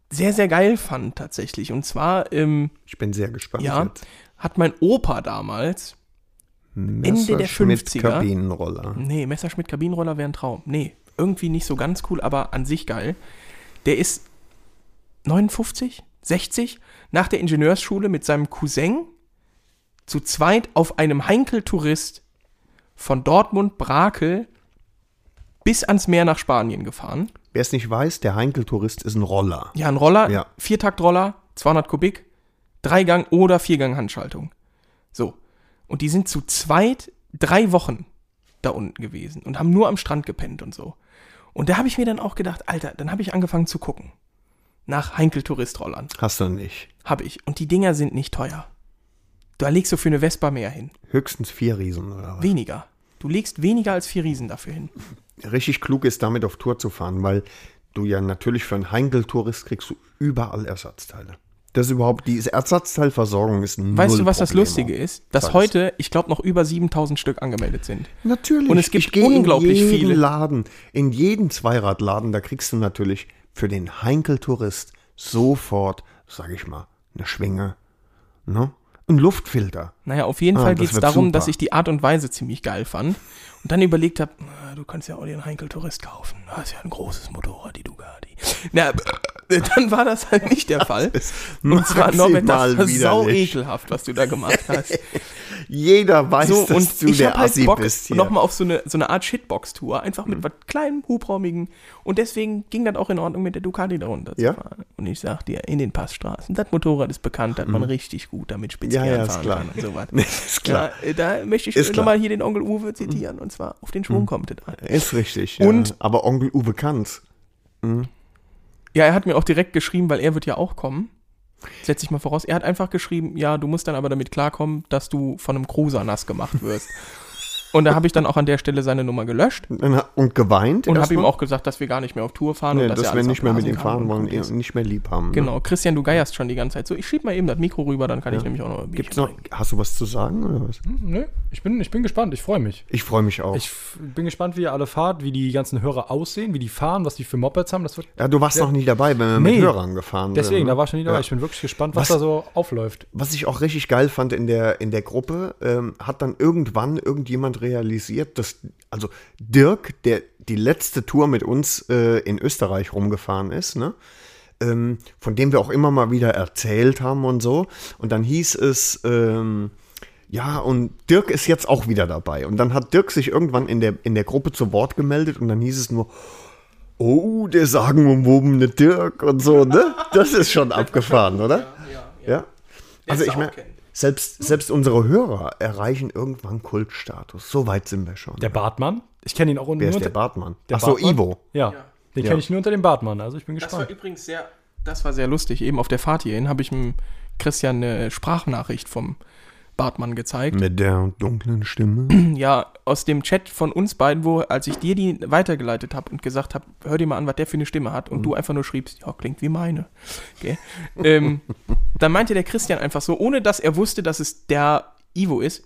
sehr, sehr geil fand tatsächlich. Und zwar, ähm, Ich bin sehr gespannt. ja, jetzt. hat mein Opa damals, Ende der Messerschmitt 50er. Kabinenroller. nee, Messerschmitt Kabinenroller wäre ein Traum. Nee, irgendwie nicht so ganz cool, aber an sich geil. Der ist 59, 60 nach der Ingenieursschule mit seinem Cousin zu zweit auf einem Heinkel-Tourist von Dortmund-Brakel bis ans Meer nach Spanien gefahren. Wer es nicht weiß, der Heinkel-Tourist ist ein Roller. Ja, ein Roller, Ja. Viertaktroller, 200 Kubik, Dreigang oder Viergang Handschaltung. So. Und die sind zu zweit drei Wochen da unten gewesen und haben nur am Strand gepennt und so. Und da habe ich mir dann auch gedacht, Alter, dann habe ich angefangen zu gucken. Nach Heinkel-Tourist-Rollern. Hast du nicht. Habe ich. Und die Dinger sind nicht teuer. Da legst du für eine Vespa mehr hin. Höchstens vier Riesen oder was? Weniger. Du legst weniger als vier Riesen dafür hin. Richtig klug ist, damit auf Tour zu fahren, weil du ja natürlich für einen Heinkel-Tourist kriegst du überall Ersatzteile. Das ist überhaupt, diese Ersatzteilversorgung ist ein Weißt du, was das Problemo. Lustige ist? Dass Sag's. heute, ich glaube, noch über 7000 Stück angemeldet sind. Natürlich. Und es gibt ich unglaublich in jeden viele. Laden, in jeden Zweiradladen, da kriegst du natürlich für den Heinkel-Tourist sofort, sag ich mal, eine Schwinge, ne? Ein Luftfilter. Naja, auf jeden Ah, Fall geht es darum, super. dass ich die Art und Weise ziemlich geil fand. Und dann überlegt habe, du kannst ja auch den Heinkel Tourist kaufen. Das ist ja ein großes Motorrad, die Ducati. Na, dann war das halt nicht der Fall. Und zwar, Norbert, das war sau ekelhaft, was du da gemacht hast. Jeder weiß, So, dass und du ich der hab halt Assi Bock bist hier. nochmal auf so eine, so eine Art Shitbox-Tour, einfach Mhm. mit was kleinem, hubraumigen. Und deswegen ging das auch in Ordnung, mit der Ducati da runter Ja? zu fahren. Und ich sag dir, in den Passstraßen, das Motorrad ist bekannt, dass man richtig gut damit speziell Mhm. Ja, ja, ist fahren klar. kann und so was. Nee, ist klar. Ja, äh, da möchte ich. Mhm. nochmal hier den Onkel Uwe zitieren, und zwar auf den Schwung kommt es an. Ist richtig. Und- ja. Aber Onkel Uwe kann's. Ja, er hat mir auch direkt geschrieben, weil er wird ja auch kommen. Setz ich mal voraus. Er hat einfach geschrieben, ja, du musst dann aber damit klarkommen, dass du von einem Cruiser nass gemacht wirst. Und da habe ich dann auch an der Stelle seine Nummer gelöscht Und geweint. und habe ihm auch gesagt, dass wir gar nicht mehr auf Tour fahren Nee, und dass, dass wir nicht mehr mit ihm fahren und wollen, ist. nicht mehr lieb haben. ne? Genau, Christian, du geierst schon die ganze Zeit so. Ich schieb mal eben das Mikro rüber, dann kann ich nämlich auch noch ein Gibt's noch, hast du was zu sagen oder was? Hm, Nö, ich bin, ich bin gespannt, ich freue mich. Ich freue mich auch. Ich bin gespannt, wie ihr alle fahrt, wie die ganzen Hörer aussehen, wie die fahren, was die für Mopeds haben. Das wird ja, du warst noch nie dabei, wenn wir mit Nee. Hörern gefahren deswegen, sind. da ne? war ich schon nie dabei. Ja. Ich bin wirklich gespannt, was, Was- da so aufläuft. Was ich auch richtig geil fand in der, in der Gruppe, ähm, hat dann irgendwann irgendjemand realisiert, dass, also Dirk, der die letzte Tour mit uns äh, in Österreich rumgefahren ist, ne? Ähm, von dem wir auch immer mal wieder erzählt haben und so. Und dann hieß es, ähm, ja, und Dirk ist jetzt auch wieder dabei. Und dann hat Dirk sich irgendwann in der, in der Gruppe zu Wort gemeldet und dann hieß es nur, oh, der sagenumwobene Dirk und so, ne? Das ist schon abgefahren, oder? Ja. Also ist ich auch meine, kennen. Selbst, selbst unsere Hörer erreichen irgendwann Kultstatus. So weit sind wir schon. Der Bartmann, ich kenne ihn auch unter Wer ist der Bartmann? der Ach so, Bartmann? Ivo. Ja, den Ja. kenne ich nur unter dem Bartmann, also ich bin Das war gespannt. übrigens sehr, das war sehr lustig. Eben auf der Fahrt hierhin habe ich Christian eine Sprachnachricht vom Bartmann gezeigt. Mit der dunklen Stimme. Ja, aus dem Chat von uns beiden, wo, als ich dir die weitergeleitet habe und gesagt habe, hör dir mal an, was der für eine Stimme hat, und du einfach nur schriebst, ja, klingt wie meine. Okay. ähm, dann meinte der Christian einfach so, ohne dass er wusste, dass es der Ivo ist,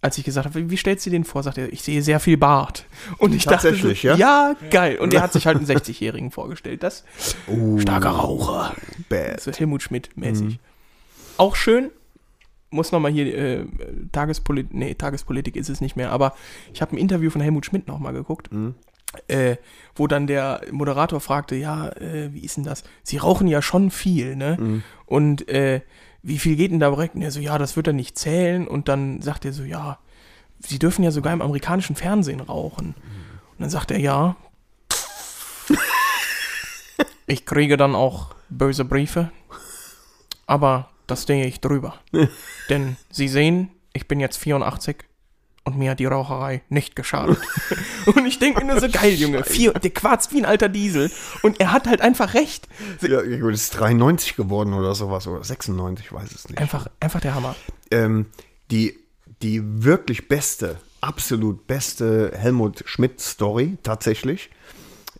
als ich gesagt habe, wie- stellst du dir den vor, sagt er, ich sehe sehr viel Bart. Und ich dachte, so, ja? ja, geil. Und er hat sich halt einen 60-Jährigen vorgestellt. Das Oh, starker Raucher. bad. So Helmut Schmidt-mäßig. Auch schön. Muss nochmal hier, äh, Tagespolitik, nee, Tagespolitik ist es nicht mehr, aber ich habe ein Interview von Helmut Schmidt nochmal geguckt, äh, wo dann der Moderator fragte, ja, äh, wie ist denn das? Sie rauchen ja schon viel, ne? Und äh, wie viel geht denn da direkt? Und er so, ja, das wird er nicht zählen. Und dann sagt er so, ja, Sie dürfen ja sogar im amerikanischen Fernsehen rauchen. Und dann sagt er, ja. Ich kriege dann auch böse Briefe, aber das stehe ich drüber. Denn Sie sehen, ich bin jetzt 84 und mir hat die Raucherei nicht geschadet. und ich denke mir nur so, geil, Junge, vier, der quarzt wie ein alter Diesel. Und er hat halt einfach recht. Ja, gut, ist 93 geworden oder sowas. Oder 96, ich weiß es nicht. Einfach, einfach der Hammer. ähm, die, die wirklich beste, absolut beste Helmut Schmidt-Story tatsächlich.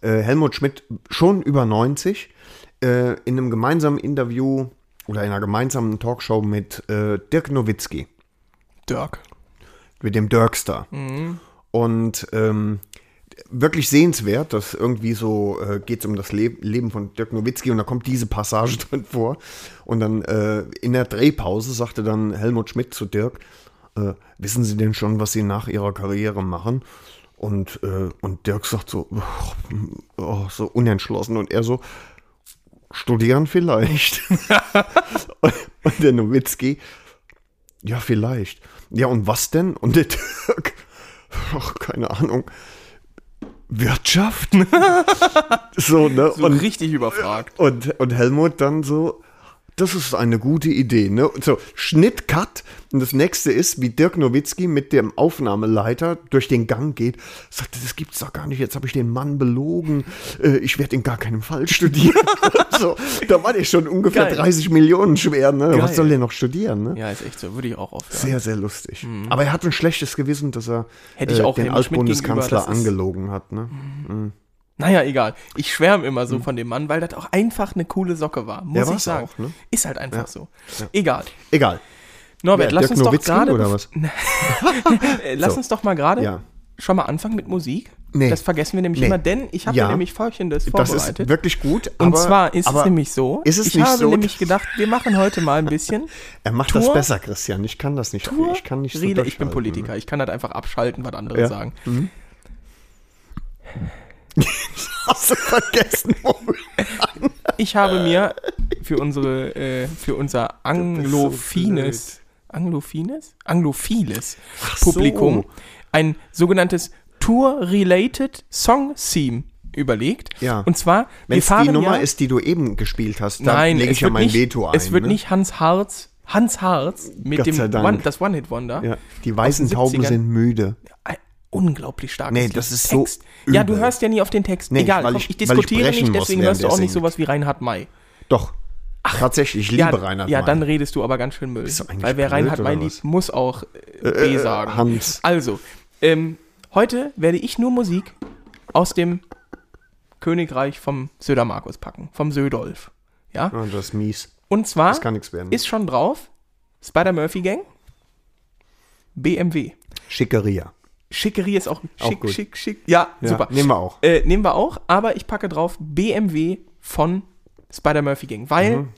Äh, Helmut Schmidt schon über 90 äh, in einem gemeinsamen Interview oder in einer gemeinsamen Talkshow mit äh, Dirk Nowitzki, Dirk. mit dem Dirkster. Und ähm, wirklich sehenswert, dass irgendwie so äh, geht es um das Le Leben von Dirk Nowitzki und da kommt diese Passage drin vor. Und dann äh, in der Drehpause sagte dann Helmut Schmidt zu Dirk, äh, wissen Sie denn schon, was Sie nach Ihrer Karriere machen? Und, äh, und Dirk sagt so, oh, so unentschlossen und er so, studieren vielleicht. und, der Nowitzki, ja, vielleicht. Ja, und was denn? Und der Dirk, ach, keine Ahnung. Wirtschaft? so, ne? So und, richtig überfragt. und, und Helmut dann so, das ist eine gute Idee, ne? So, Schnitt, Cut. Und das nächste ist, wie Dirk Nowitzki mit dem Aufnahmeleiter durch den Gang geht, sagte, das gibt's doch gar nicht, jetzt habe ich den Mann belogen, äh, ich werde in gar keinem Fall studieren. so, da war der schon ungefähr Geil. 30 Millionen schwer, ne? Geil. Was soll der noch studieren, ne? Ja, ist echt so. Würde ich auch aufhören. Sehr, sehr lustig. Aber er hat ein schlechtes Gewissen, dass er Mhm. Auch den Altbundeskanzler angelogen hat. Ne? Naja, egal. Ich schwärme immer so von dem Mann, weil das auch einfach eine coole Socke war. Muss Ja, ich sagen. auch, ne? Ist halt einfach Ja. so. Egal. Egal. Norbert, lass uns doch gerade. Äh, lass So. uns doch mal gerade Ja. schon mal anfangen mit Musik. Nee. Das vergessen wir nämlich Nee. immer, denn ich habe Ja. mir nämlich Folgendes Das vorbereitet. ist wirklich gut. und aber, zwar ist es nämlich so, ist es ich nicht habe so, nämlich gedacht, wir machen heute mal ein bisschen Er macht Tour- das besser, Christian. Ich kann das nicht. Tour, ich kann nicht so Rede, ich bin. Politiker, ich kann halt einfach abschalten, was andere Ja. sagen. Hast du vergessen, wo ich habe mir für unsere, äh, für unser anglophiles, anglophiles, anglophiles so. Publikum ein sogenanntes Tour-Related Song Theme überlegt. Ja. Und zwar, Wenn es die Nummer ja, ist, die du eben gespielt hast, dann lege ich ja mein nicht, Veto ein. Es wird ne? nicht Hans Harz, Hans Harz mit Gott dem. One, das One-Hit-Wonder. Ja, die weißen Tauben 70ern. sind müde. Unglaublich starkes Nee, das ist so Text. Ja, du übel. hörst ja nie auf den Text. Nee, Egal, weil komm, ich- ich, diskutiere brechen nicht, muss, deswegen während hörst du der auch nicht singt. sowas wie Reinhard May. Doch. Tatsächlich, ich liebe Ja, Reinhard ja May. dann redest du aber ganz schön Müll. Bist du eigentlich Weil wer blöd Reinhard oder May was? liebt, muss auch äh, B äh, sagen. Hans. Also, ähm, heute werde ich nur Musik aus dem Königreich vom Södermarkus packen, vom Södolf. Ja? Ah, das ist mies. Und zwar Das kann nichts werden. ist schon drauf Spider-Murphy Gang, BMW. Schickeria. Schickerie ist auch Auch schick, gut. schick, schick. Ja, Ja, super. Nehmen wir auch. Äh, nehmen wir auch, aber ich packe drauf BMW von Spider-Murphy Gang, weil Mhm.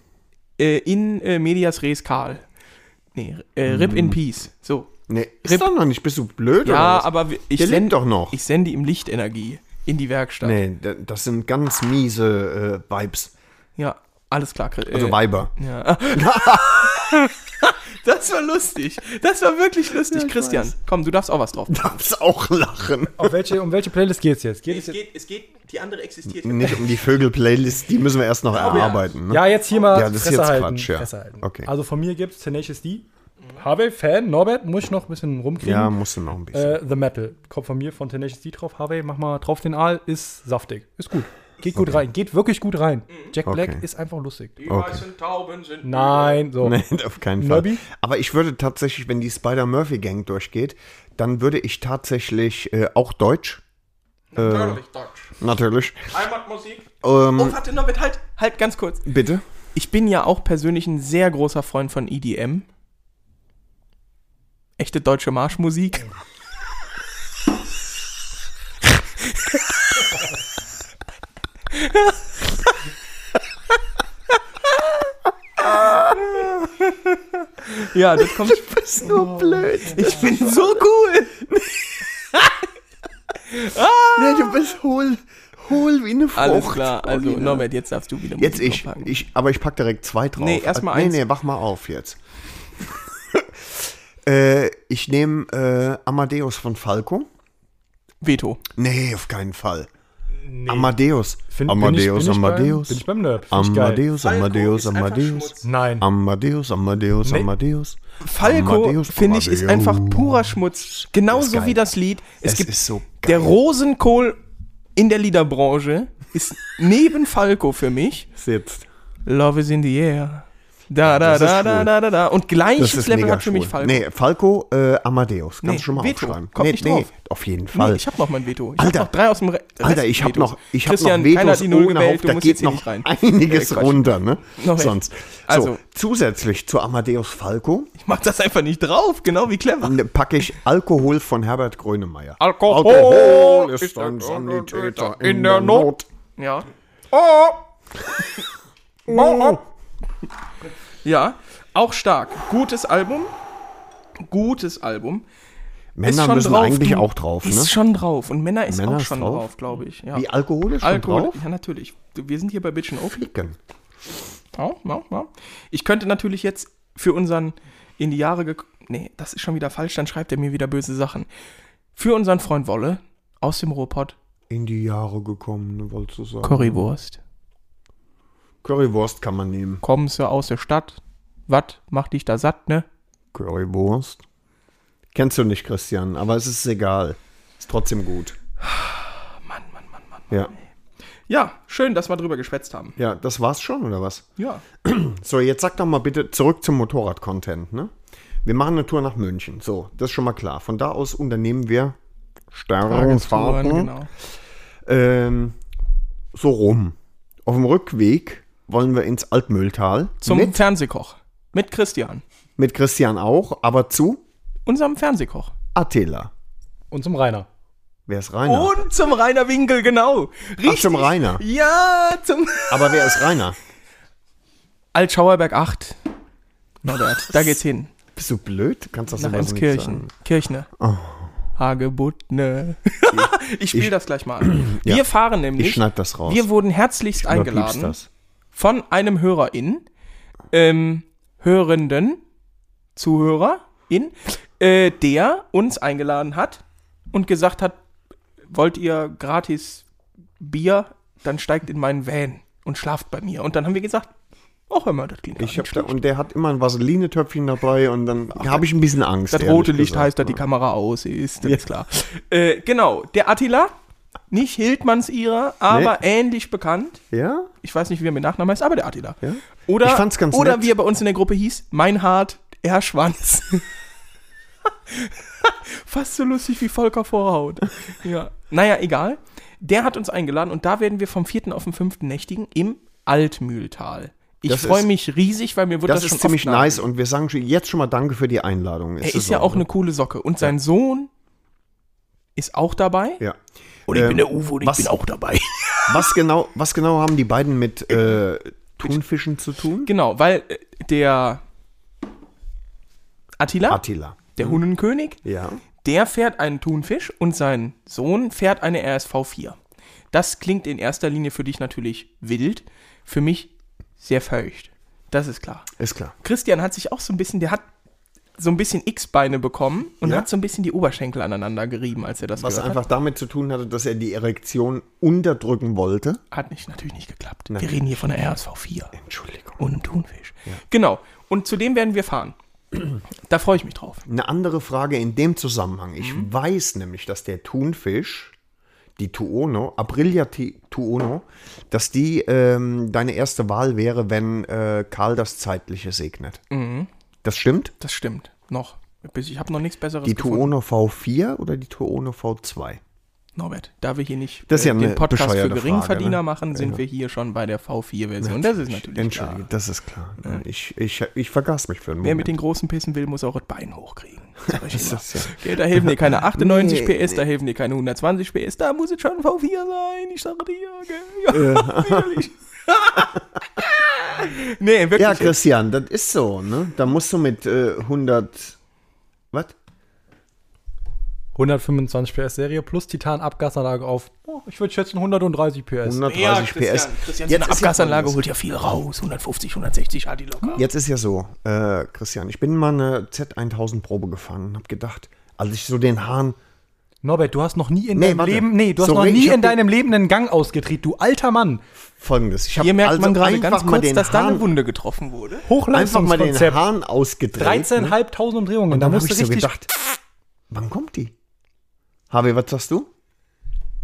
äh, in äh, Medias Res Karl. Nee, äh, Rip Mhm. in Peace. So. Nee, ist Rip- doch noch nicht. Bist du blöd Ja, oder was? aber ich sende doch noch. ich sende ihm Lichtenergie in die Werkstatt. nee, da- das sind ganz miese äh, Vibes. Ja, alles klar. Also äh, Weiber. ja. das war lustig. Das war wirklich lustig, Christian. Komm, du darfst auch was drauf. Darfst auch lachen. Auf welche, um welche Playlist geht's jetzt? Geht es Es jetzt? geht, es geht, die andere existiert. Nicht um die Vögel-Playlist, die müssen wir erst noch erarbeiten. Ne? Ja, jetzt hier mal Ja, das ist jetzt halten. Quatsch, ja. Fresse halten. Okay. Also von mir gibt's Tenacious D. Harvey, Fan, Norbert, muss ich noch ein bisschen rumkriegen. Ja, musst du noch ein bisschen. Äh, The Metal. Kommt von mir von Tenacious D drauf. Harvey, mach mal drauf den Aal. Ist saftig. Ist gut. Geht gut rein. Geht wirklich gut rein. Jack Black Okay. ist einfach lustig. Die Okay. weißen Tauben sind. Nein, so. Nee, auf keinen Fall. Nobby? Aber ich würde tatsächlich, wenn die Spider-Murphy-Gang durchgeht, dann würde ich tatsächlich äh, auch Deutsch, Natürlich Deutsch. natürlich. Heimatmusik. Ähm, Oh, warte, Norbert, halt, halt ganz kurz. bitte? Ich bin ja auch persönlich ein sehr großer Freund von EDM. Echte deutsche Marschmusik. ja, das kommt. Du bist nur blöd. Ich bin so cool. Nee, du bist hohl, hohl wie eine Frucht. Alles klar. Also, Original. Norbert, jetzt darfst du wieder Jetzt ich, ich, aber ich pack direkt zwei drauf. Nee, erst mal nee, eins. Nee, wach mal auf jetzt. äh, ich nehme äh, Amadeus von Falco. Veto. Nee, auf keinen Fall. Amadeus. Find- Amadeus, bin ich, bin Amadeus. Ich bei, bin ich beim Nerd. Find ich geil. Amadeus, Amadeus, Amadeus. Nein. Amadeus, Amadeus, Nee. Amadeus. Falco, Amadeus, finde ich, ist Amadeus. einfach purer Schmutz. Genauso wie das Lied. Es, Es gibt ist so der. Rosenkohl in der Liederbranche ist neben Falco für mich. Sitzt. Love is in the air. Da, da, da, da, da, da, da. Und gleiches Level hat für mich. Falco. Nee, Falco, äh, Amadeus. Kannst Nee, du schon mal Veto. aufschreiben. Kommt nee, nicht nee, drauf. auf jeden Nee, Fall. ich habe noch mein Veto. Ich Alter. habe noch drei aus dem Re Alter, ich habe noch, ich hab noch Christian, keiner hat Vetos die Null gewählt, da musst geht jetzt hier noch nicht rein. einiges Äh, Quatsch. runter, ne? Noch. Sonst. Also. so, zusätzlich zu Amadeus Falco Ich mach das einfach nicht drauf, genau wie clever. ne, packe ich Alkohol von Herbert Grönemeyer. Alkohol, Alkohol ist ist ein Sanitäter in der Not. Ja. Oh. Oh. Ja, auch stark. Gutes Album. Gutes Album. Männer müssen drauf, eigentlich du. auch drauf, ne? Ist schon drauf. Und Männer ist Männer auch schon drauf? drauf, glaube ich. Ja. Wie Alkohol ist schon Alkohol, drauf? ja natürlich. Wir sind hier bei Bitch and Opie. Ficken. Ja, ja, ja. Ich könnte natürlich jetzt für unseren in die Jahre Nee, das ist schon wieder falsch, dann schreibt er mir wieder böse Sachen. Für unseren Freund Wolle aus dem Ruhrpott In die Jahre gekommen, wolltest du sagen. Currywurst. Currywurst kann man nehmen. Kommst du aus der Stadt? Was macht dich da satt, ne? Currywurst. Kennst du nicht, Christian, aber es ist egal. Ist trotzdem gut. Mann, Mann, Mann, Mann. Ja. Ja, schön, dass wir drüber geschwätzt haben. Ja, das war's schon, oder was? Ja. So, jetzt sag doch mal bitte zurück zum Motorrad-Content, ne? Wir machen eine Tour nach München. So, das ist schon mal klar. Von da aus unternehmen wir Sternfahrten. genau. ähm, so rum. Auf dem Rückweg wollen wir ins Altmühltal. Zum mit, Fernsehkoch. Mit Christian. mit Christian auch, aber zu Unserem Fernsehkoch. Attila. Und zum Rainer. Wer ist Rainer? Und zum Rainer Winkel, genau. Richtig. Ach, zum Rainer. Ja, zum Aber wer ist Rainer? Altschauerberg 8. Norbert, da geht's hin. Bist du blöd? Du kannst das Nach sowas nicht Emskirchen. sagen. Kirchne. Hagebuttne. ich spiele das gleich mal an. Ja. Wir fahren nämlich. Ich schneid das raus. Wir wurden herzlichst Überpiepst eingeladen das. Von einem HörerIn, ähm, Hörenden, Zuhörerin, äh, der uns eingeladen hat und gesagt hat, wollt ihr gratis Bier, dann steigt in meinen Van und schlaft bei mir. Und dann haben wir gesagt, oh, hör mal, das klingt Ich hab da, und der hat immer ein Vaseline-Töpfchen dabei und dann habe ich ein bisschen Angst. Das rote Licht gesagt, heißt, dass die ne? Kamera aus ist, das ist klar. Äh, genau, der Attila, nicht Hildmanns ihrer, aber ähnlich bekannt. Ja? Ich weiß nicht, wie er mit Nachnamen heißt, aber der Attila. Ja? Oder, Ich fand's ganz oder nett. wie er bei uns in der Gruppe hieß, Meinhard Erschwanz. Fast so lustig wie Volker Vorhaut. Ja. Naja, egal. Der hat uns eingeladen und da werden wir vom 4. auf den 5. nächtigen im Altmühltal. Ich Das freue ist- mich riesig, weil mir wird das, Das schon ist ziemlich nice und wir sagen jetzt schon mal Danke für die Einladung. Er ist ja auch eine coole Socke. Und sein Sohn ist auch dabei. Ja. Und ich Ähm, bin der Uwe und ich was- bin auch dabei. Was genau, was genau haben die beiden mit äh, Thunfischen zu tun? Genau, weil äh, der Attila, Attila. der Hunnenkönig, Ja. der fährt einen Thunfisch und sein Sohn fährt eine RSV 4. Das klingt in erster Linie für dich natürlich wild, für mich sehr feucht. Das ist klar. Ist klar. Christian hat sich auch so ein bisschen, der hat so ein bisschen X-Beine bekommen und Ja. hat so ein bisschen die Oberschenkel aneinander gerieben, als er das Was einfach damit zu tun hatte, dass er die Erektion unterdrücken wollte. hat. Hat nicht, natürlich nicht geklappt. Nein. Wir reden hier von der RSV 4 Entschuldigung. und einem Thunfisch. Genau. Und zu dem werden wir fahren. Da freue ich mich drauf. Eine andere Frage in dem Zusammenhang. Ich Mhm. weiß nämlich, dass der Thunfisch, die Tuono, Aprilia Tuono, dass die ähm, deine erste Wahl wäre, wenn äh, Karl das Zeitliche segnet. Mhm. Das stimmt? Das stimmt. Noch. Bis- Ich habe noch nichts Besseres Die gefunden. Tuono V4 oder die Tuono V2? Norbert, da wir hier nicht Das ist ja den eine Podcast für Geringverdiener Frage, ne? machen, sind wir hier schon bei der V4-Version. Das ist natürlich Entschuldige, klar. das ist klar. Ich, ich, ich vergaß mich für einen Wer Moment. mit den großen Pissen will, muss auch das Bein hochkriegen. Immer. ist ja- Gell, da helfen dir keine 98 Nee, PS, da helfen dir keine 120 PS, da muss es schon V4 sein, ich sage dir. Gell? Ja, ehrlich. nee, wirklich. Ja, Christian, das ist so, ne? Da musst du mit äh, 100. Was? 125 PS Serie plus Titan-Abgasanlage auf, oh, ich würde schätzen 130 PS. 130 ja, PS. Christian, Christian, so Jetzt eine ist ja Abgasanlage folgendes. holt ja viel raus. 150, 160 hat die locker. Jetzt ist ja so, äh, Christian, ich bin mal eine Z1000 Probe gefahren und hab gedacht, als ich so den Hahn. Norbert, du hast noch nie in Nee, deinem warte. Leben, nee, du hast Sorry, noch nie in deinem Leben einen Gang ausgetreten, du alter Mann. Folgendes. Ich hab Hier merkt also man gerade ganz kurz, dass da eine Hahn, Wunde getroffen wurde. einfach mal den Hochleistungskonzept. Hahn ausgedreht. ne? 13.500 Umdrehungen. Und Da habe musst ich du so richtig. gedacht, wann kommt die? Harvey, was sagst du?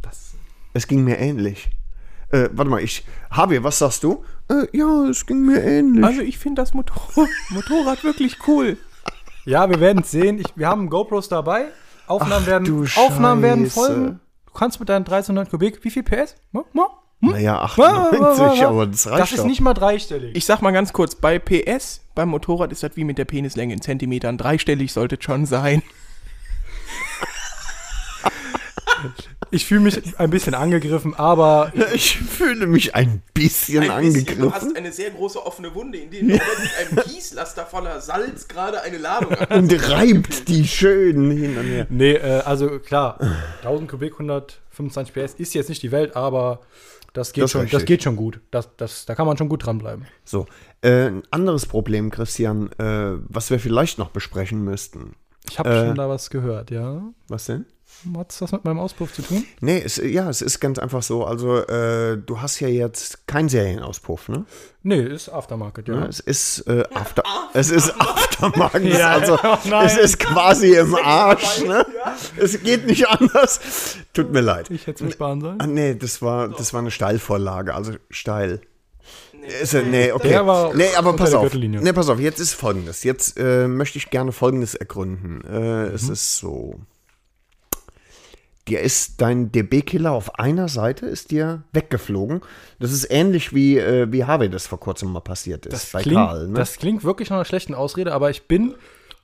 das, Es ging mir ähnlich. Äh, warte mal, ich. Harvey, was sagst du? Äh, ja, es ging mir ähnlich. Also ich finde das Motor Motorrad wirklich cool. ja, wir werden es sehen. Ich, wir haben GoPros dabei. Aufnahmen, Ach, werden, du Aufnahmen werden folgen. Du kannst mit deinen 1300 Kubik, wie viel PS? Ma, ma, hm? naja, Wa, wa, wa, 98, wa. aber das reicht Das ist doch. nicht mal dreistellig. Ich sag mal ganz kurz, bei PS, beim Motorrad ist das wie mit der Penislänge in Zentimetern. Dreistellig sollte es schon sein. Ich fühle mich ein bisschen angegriffen, aber Ich fühle mich ein bisschen angegriffen eine sehr große offene Wunde, in der Norbert mit einem Gießlaster voller Salz gerade eine Ladung hat. und reibt die schön hin und her. nee, äh, also klar, 1000 Kubik, 125 PS ist jetzt nicht die Welt, aber das geht Das schon, das geht schon gut. Das, das, da kann man schon gut dranbleiben. So, äh, ein anderes Problem, Christian, äh, was wir vielleicht noch besprechen müssten. Ich habe Äh. schon da was gehört, ja. Was denn? Hat das mit meinem Auspuff zu tun? Nee, es, ja, es ist ganz einfach so. Also, äh, du hast ja jetzt keinen Serienauspuff, ne? Nee, ist Aftermarket, ja. Ja, es ist äh, After, es ist Aftermarket, Ja, also oh es ist quasi im Arsch, ne? Es geht nicht anders. Tut mir leid. Ich hätte es mir sparen sollen. Ah, nee, das war, das war eine Steilvorlage, also steil. Ist, er- nee, okay. Der war nee, aber pass auf. Nee, pass auf, jetzt ist folgendes. Jetzt äh, möchte ich gerne folgendes ergründen. Äh, Es Mhm. ist so. Dir ist dein DB-Killer auf einer Seite ist dir weggeflogen. Das ist ähnlich wie, äh, wie Harvey das vor kurzem mal passiert ist Das, bei klingt, Karl. Ne? das klingt wirklich nach einer schlechten Ausrede, aber ich bin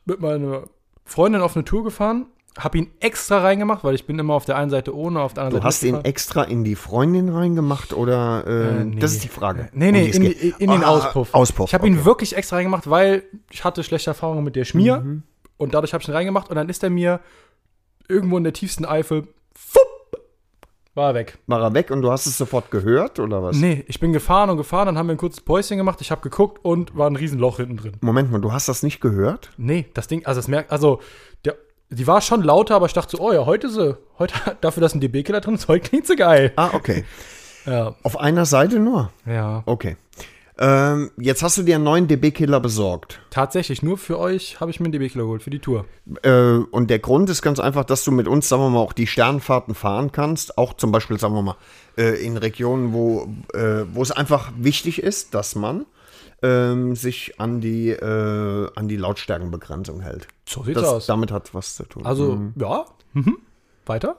mit meiner Freundin auf eine Tour gefahren, habe ihn extra reingemacht, weil ich bin immer auf der einen Seite ohne, auf der anderen du Seite hast ihn extra in die Freundin reingemacht oder äh, Äh, nee. das ist die Frage. Nee, um nee, die es in, die, in den Ah, Auspuff. Auspuff. Ich habe okay. ihn wirklich extra reingemacht, weil ich hatte schlechte Erfahrungen mit der Schmier Mhm. und dadurch habe ich ihn reingemacht und dann ist er mir irgendwo in der tiefsten Eifel fupp, war er weg. War er weg und du hast es sofort gehört oder was? Nee, ich bin gefahren und gefahren, dann haben wir ein kurzes Päuschen gemacht, ich habe geguckt und war ein Riesenloch hinten drin. Moment mal, du hast das nicht gehört? Nee, das Ding, also es merkt, also der, die war schon lauter, aber ich dachte so, oh ja, heute so, heute, dafür, dass ein DB-Killer drin ist, heute klingt sie geil. Ah, okay. Ja. Auf einer Seite nur? Ja. Okay. Ähm, jetzt hast du dir einen neuen DB-Killer besorgt. Tatsächlich, nur für euch habe ich mir einen DB-Killer geholt, für die Tour. Äh, und der Grund ist ganz einfach, dass du mit uns, sagen wir mal, auch die Sternfahrten fahren kannst. Auch zum Beispiel, sagen wir mal, äh, in Regionen, wo, äh, wo es einfach wichtig ist, dass man ähm, sich an die, äh, an die Lautstärkenbegrenzung hält. So sieht's Das, aus. damit hat was zu tun. Also, Mhm. ja. Mhm. Weiter?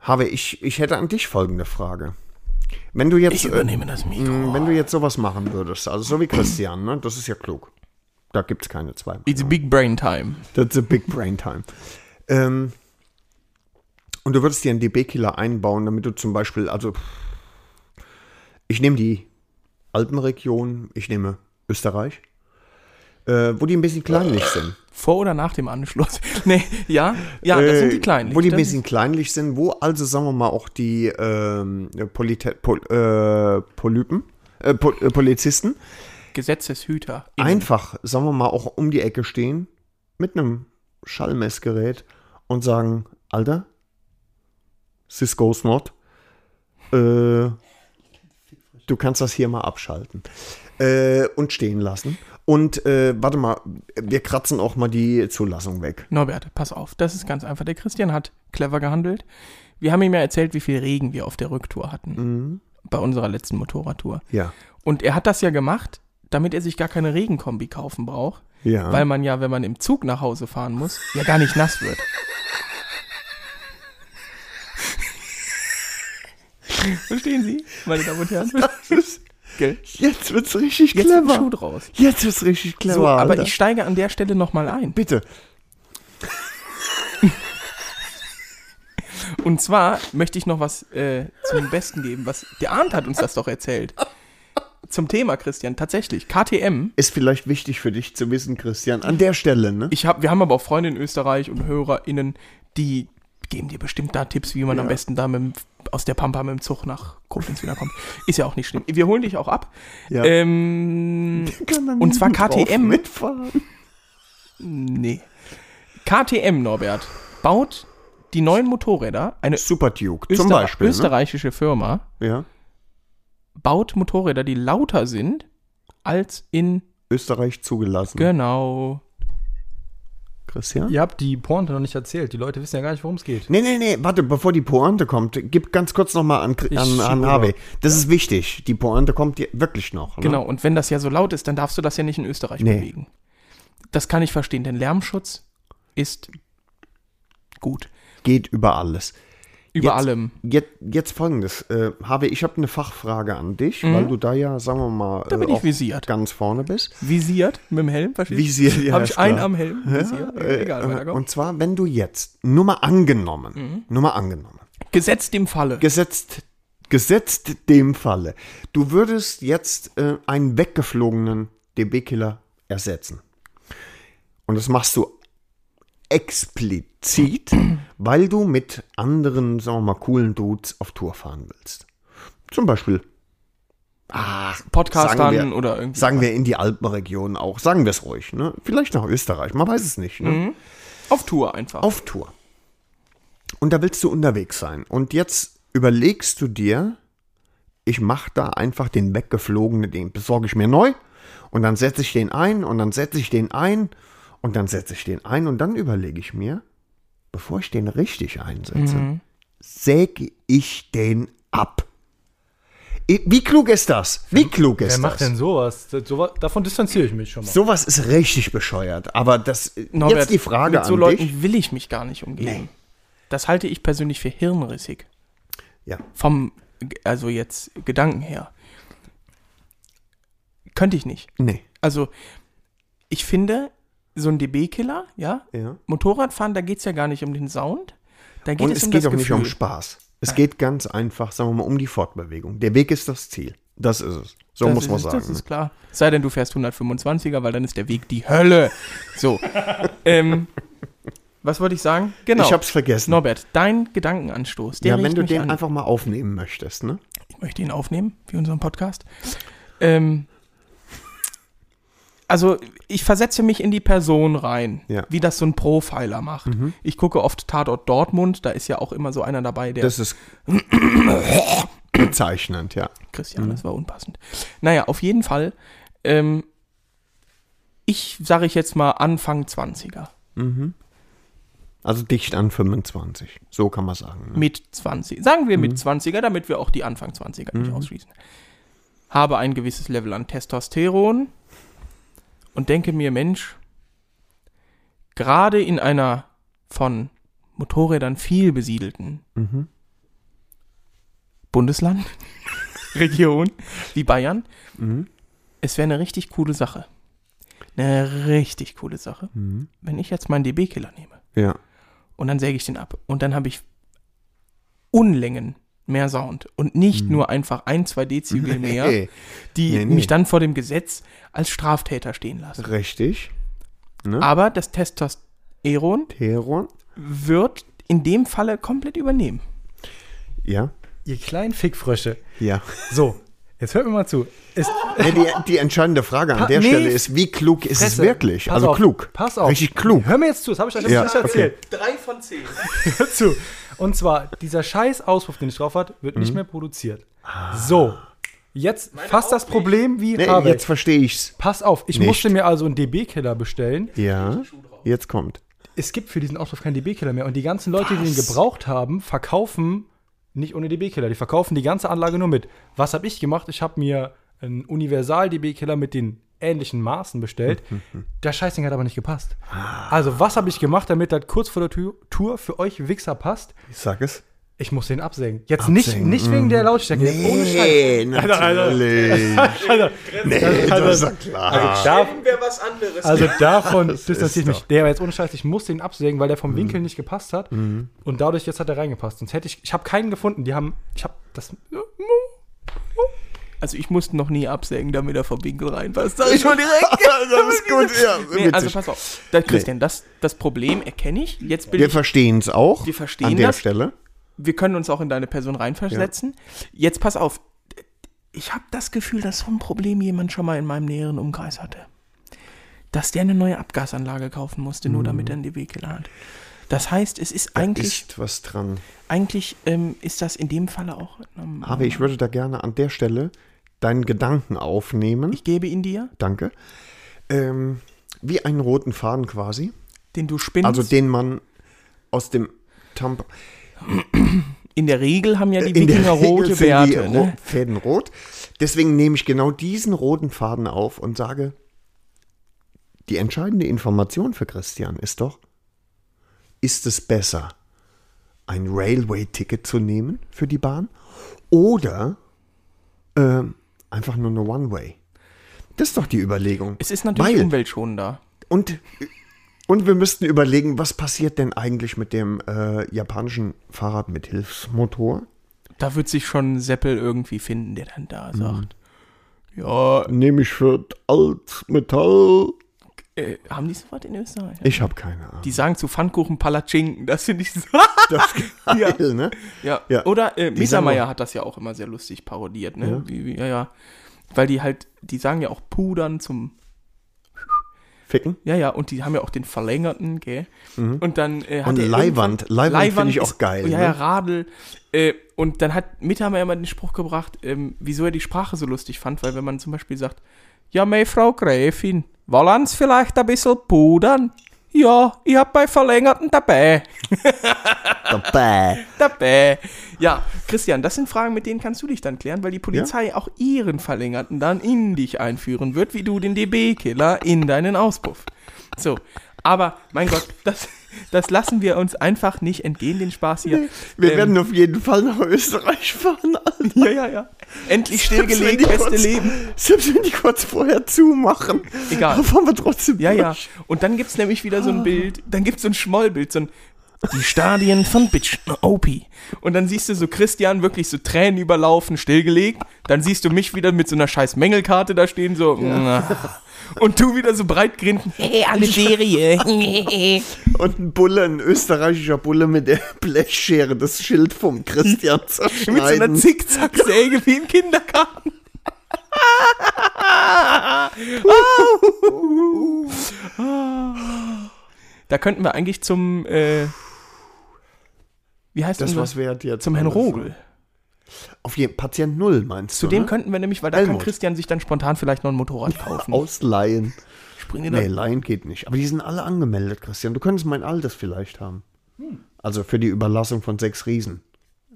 Habe ich, ich hätte an dich folgende Frage. Wenn du jetzt, Ich übernehme das äh, Mikro. wenn du jetzt sowas machen würdest, also so wie Christian, ne, das ist ja klug. Da gibt es keine zwei. It's big brain time. That's a big brain time. Ähm, und du würdest dir einen DB-Killer einbauen, damit du zum Beispiel, also ich nehme die Alpenregion, ich nehme Österreich, äh, wo die ein bisschen kleinlich sind. Vor oder nach dem Anschluss? nee, ja, ja, das sind die Äh, kleinen. Wo die ein bisschen kleinlich sind, wo also, sagen wir mal, auch die ähm, Polite Pol äh, Polypen, äh, Pol äh, Polizisten Gesetzeshüter. einfach, sagen wir mal, auch um die Ecke stehen mit einem Schallmessgerät und sagen, Alter, Cisco's not, äh, du kannst das hier mal abschalten äh, und stehen lassen. Und äh, warte mal, wir kratzen auch mal die Zulassung weg. Norbert, pass auf, das ist ganz einfach. Der Christian hat clever gehandelt. Wir haben ihm ja erzählt, wie viel Regen wir auf der Rücktour hatten. Mhm. Bei unserer letzten Motorradtour. Ja, Und er hat das ja gemacht, damit er sich gar keine Regenkombi kaufen braucht. ja. Weil man ja, wenn man im Zug nach Hause fahren muss, ja gar nicht nass wird. Verstehen Sie, meine Damen und Herren? Gell? Jetzt wird's richtig Jetzt wird ein Schuh clever. draus. Jetzt wird's richtig clever. So, aber Alter. ich steige an der Stelle nochmal ein. bitte. Und zwar möchte ich noch was äh, zum Besten geben, was der Arndt hat uns das doch erzählt. Zum Thema, Christian, tatsächlich. KTM. Ist vielleicht wichtig für dich zu wissen, Christian, an der Stelle, ne? Ich hab, wir haben aber auch Freunde in Österreich und HörerInnen, die geben dir bestimmt da Tipps, wie man am besten da mit, aus der Pampa mit dem Zug nach Koblenz wiederkommt. Ist ja auch nicht schlimm. Wir holen dich auch ab. Ja. Ähm, und zwar KTM. Mitfahren. nee. KTM, Norbert, baut die neuen Motorräder, eine Super Duke, Öster zum Beispiel. Ne? österreichische Firma, Ja. baut Motorräder, die lauter sind als in Österreich zugelassen. genau. Christian? Ihr habt die Pointe noch nicht erzählt. Die Leute wissen ja gar nicht, worum es geht. Nee, nee, nee, warte, bevor die Pointe kommt, gib ganz kurz nochmal an, an, an. Harvey. Das ist wichtig. Die Pointe kommt wirklich noch. Ne? Genau, und wenn das ja so laut ist, dann darfst du das ja nicht in Österreich Nee. bewegen. Das kann ich verstehen, denn Lärmschutz ist gut. Geht über alles. Über Jetzt- allem. Jetzt, jetzt folgendes. Äh, Harvey, ich habe eine Fachfrage an dich, weil du da ja, sagen wir mal, Mhm. Da bin äh, ich auch visiert. ganz vorne bist. Visiert mit dem Helm, verstehst du? Visiert, ja, Habe ich einen klar. am Helm, visiert. Äh, Egal, äh, und zwar, wenn du jetzt, nur mal angenommen, Mhm. nur mal angenommen, Gesetzt im Falle. gesetzt, gesetzt dem Falle, du würdest jetzt äh, einen weggeflogenen DB-Killer ersetzen. Und das machst du explizit, weil du mit anderen, sagen wir mal, coolen Dudes auf Tour fahren willst. Zum Beispiel, ach, Podcastern oder irgendwie. Sagen wir in die Alpenregion auch, sagen wir es ruhig, ne? Vielleicht nach Österreich, man weiß es nicht, ne? Mhm. Auf Tour einfach. auf Tour. Und da willst du unterwegs sein. Und jetzt überlegst du dir, ich mache da einfach den weggeflogenen, den besorge ich mir neu und dann setze ich den ein und dann setze ich den ein und dann setze ich den ein und dann überlege ich mir, bevor ich den richtig einsetze, Mhm. säge ich den ab. Wie klug ist das? Wie klug ist Wer das? macht denn sowas? Das- sowas? Davon distanziere ich mich schon mal. Sowas ist richtig bescheuert. Aber das Norbert, jetzt die Frage mit so an Leuten dich. will ich mich gar nicht umgeben. Nee. Das halte ich persönlich für hirnrissig. Ja. Vom, also jetzt Gedanken her. Könnte ich nicht. Nee. Also, ich finde, so ein DB-Killer, ja, Ja. Motorradfahren, da geht es ja gar nicht um den Sound. Da geht Und es es um geht das auch nicht Gefühl. um Spaß. Es geht ganz einfach, sagen wir mal, um die Fortbewegung. Der Weg ist das Ziel. Das ist es. So das muss man es, sagen. ne? Das ist klar. Sei denn, du fährst 125er, weil dann ist der Weg die Hölle. So. ähm, Was wollte ich sagen? Genau. Ich hab's vergessen. Norbert, dein Gedankenanstoß. Ja, wenn du den an. einfach mal aufnehmen möchtest, ne? Ich möchte ihn aufnehmen für unseren Podcast. Ähm, also, ich versetze mich in die Person rein, Ja. wie das so ein Profiler macht. Ich gucke oft Tatort Dortmund, da ist ja auch immer so einer dabei, der. Das ist bezeichnend, ja. Christian, das war unpassend. Naja, auf jeden Fall. Ähm, ich sage ich jetzt mal Anfang 20er. Also dicht an 25. So kann man sagen. Ne? Mit 20. Sagen wir mit 20er, damit wir auch die Anfang 20er nicht ausschließen. Habe ein gewisses Level an Testosteron und denke mir, Mensch, gerade in einer von Motorrädern viel besiedelten Bundesland, Region wie Bayern, es wäre eine richtig coole Sache. Eine richtig coole Sache, wenn ich jetzt meinen DB-Killer nehme Ja. und dann säge ich den ab. Und dann habe ich Unlängen mehr Sound und nicht nur einfach ein, zwei Dezibel mehr, die Nee, nee. mich dann vor dem Gesetz als Straftäter stehen lassen. richtig. Ne? Aber das Testosteron Teron. wird in dem Falle komplett übernehmen. Ja. Ihr kleinen Fickfrösche. Ja. So, jetzt hört mir mal zu. Es, Nee, die, die entscheidende Frage an Pa- der nee, Stelle ist, wie klug ist es Fresse. wirklich? Pass also auf, klug. Pass auf. Richtig klug. Hör mir jetzt zu, das habe ich euch Ja, nicht erzählt. Drei von zehn. Hör zu. Und zwar, dieser scheiß Auspuff, den ich drauf hat, wird Mhm. nicht mehr produziert. So. Jetzt fast das Problem wie Nee, Habeck. jetzt verstehe ich's. Pass auf, ich Nicht. musste mir also einen DB-Killer bestellen. Ja. Jetzt kommt. Es gibt für diesen Auspuff keinen DB-Killer mehr. Und die ganzen Leute, die den gebraucht haben, verkaufen nicht ohne DB-Killer. Die verkaufen die ganze Anlage nur mit. Was habe ich gemacht? Ich habe mir einen Universal-DB-Killer mit den ähnlichen Maßen bestellt. Der Scheißding hat aber nicht gepasst. Also, was habe ich gemacht, damit das kurz vor der Tour für euch Wichser passt? Ich sag es. Ich muss den absägen. Jetzt nicht, Absägen, nicht wegen der Lautstärke. Ohne Scheiß. Nee, natürlich. Also, Nee, das ist ja klar. also, da, was anderes. also davon Das distanziere ist ich mich. Der war jetzt ohne Scheiß, ich muss den absägen, weil der vom Winkel nicht gepasst hat. Und dadurch jetzt hat er reingepasst. Sonst hätte ich, ich habe keinen gefunden. Die haben, ich habe das, Also ich musste noch nie absägen, damit er vom Winkel reinpasst. Sag ich schon direkt. das ist gut, ja. Nee, also pass auf. Da, Christian, das, das Problem erkenne ich. Jetzt bin Wir verstehen es auch. Wir verstehen An der das. Stelle. wir können uns auch in deine Person reinversetzen. Jetzt pass auf. Ich habe das Gefühl, dass so ein Problem jemand schon mal in meinem näheren Umkreis hatte. Dass der eine neue Abgasanlage kaufen musste, nur damit er einen DB-Killer hat. Das heißt, es ist eigentlich, Ist was dran. eigentlich ähm, ist das in dem Falle auch. Ähm, Aber ich würde da gerne an der Stelle deinen Gedanken aufnehmen. ich gebe ihn dir, Danke. Ähm, wie einen roten Faden quasi. den du spinnst. Also den man aus dem Tampon. in der Regel haben ja die In Wikinger rote sind die Ne? Fäden rot. Deswegen nehme ich genau diesen roten Faden auf und sage, die entscheidende Information für Christian ist doch, ist es besser, ein Railway-Ticket zu nehmen für die Bahn oder ähm, einfach nur eine One-Way? Das ist doch die Überlegung. Es ist natürlich Weil- umweltschonender. Und, und wir müssten überlegen, was passiert denn eigentlich mit dem äh, japanischen Fahrrad mit Hilfsmotor? Da wird sich schon Seppel irgendwie finden, der dann da Mhm. sagt. Ja, Nehme ich für Altmetall. Äh, haben die so was in Österreich? Ich habe keine Ahnung. Die sagen zu Pfannkuchen Palatschinken, das finde ich so. Das geil, ne? ja. Ja. Oder äh, Mittermeier hat das ja auch immer sehr lustig parodiert, ne? Ja. Wie, wie, ja, ja. Weil die halt, die sagen ja auch Pudern zum, Ficken. ja, ja, und die haben ja auch den verlängerten, gell? Und dann äh, hat Mhm. Und Leihwand. Leihwand finde ich auch ist- geil, Ja, ne? ja, Radl. Äh, und dann hat Mittermeier immer den Spruch gebracht, ähm, wieso er die Sprache so lustig fand, weil wenn man zum Beispiel sagt, ja, mei Frau Gräfin, wollen Sie vielleicht ein bisschen pudern? Ja, ich hab bei Verlängerten dabei. Dabei. Dabei. Ja, Christian, das sind Fragen, mit denen kannst du dich dann klären, weil die Polizei auch ihren Verlängerten dann in dich einführen wird, wie du den DB-Killer in deinen Auspuff. So, aber mein Gott, das, das lassen wir uns einfach nicht entgehen, den Spaß hier. Wir Ähm, werden auf jeden Fall nach Österreich fahren. Alter. Ja, ja, ja. Endlich stillgelegt, beste kurz- Leben. Selbst wenn die kurz vorher zumachen. Egal. Da fahren wir trotzdem Ja, ja. durch. Und dann gibt's nämlich wieder so ein Bild, dann gibt's so ein Schmollbild, so ein Die Stadien von Bitch OP. Und dann siehst du so Christian wirklich so Tränen überlaufen, stillgelegt. Dann siehst du mich wieder mit so einer scheiß Mängelkarte da stehen, so. Und du wieder so breit grinsen. Hey, alle Serie. Und ein Bulle, ein österreichischer Bulle mit der Blechschere, das Schild vom Christian mit so einer zerschneiden. Zickzacksäge wie im Kindergarten. Da könnten wir eigentlich zum, äh, wie heißt das unser- was wert jetzt. zum Herrn. Rogel. Auf jeden Patient Null meinst Zu du? dem ne? könnten wir nämlich, weil da kann Helmut. Christian sich dann spontan vielleicht noch ein Motorrad kaufen. Ausleihen. Spring dir da- Nee, Leihen geht nicht. Aber die sind alle angemeldet, Christian. Du könntest mein altes vielleicht haben. Hm. Also für die Überlassung von sechs Riesen.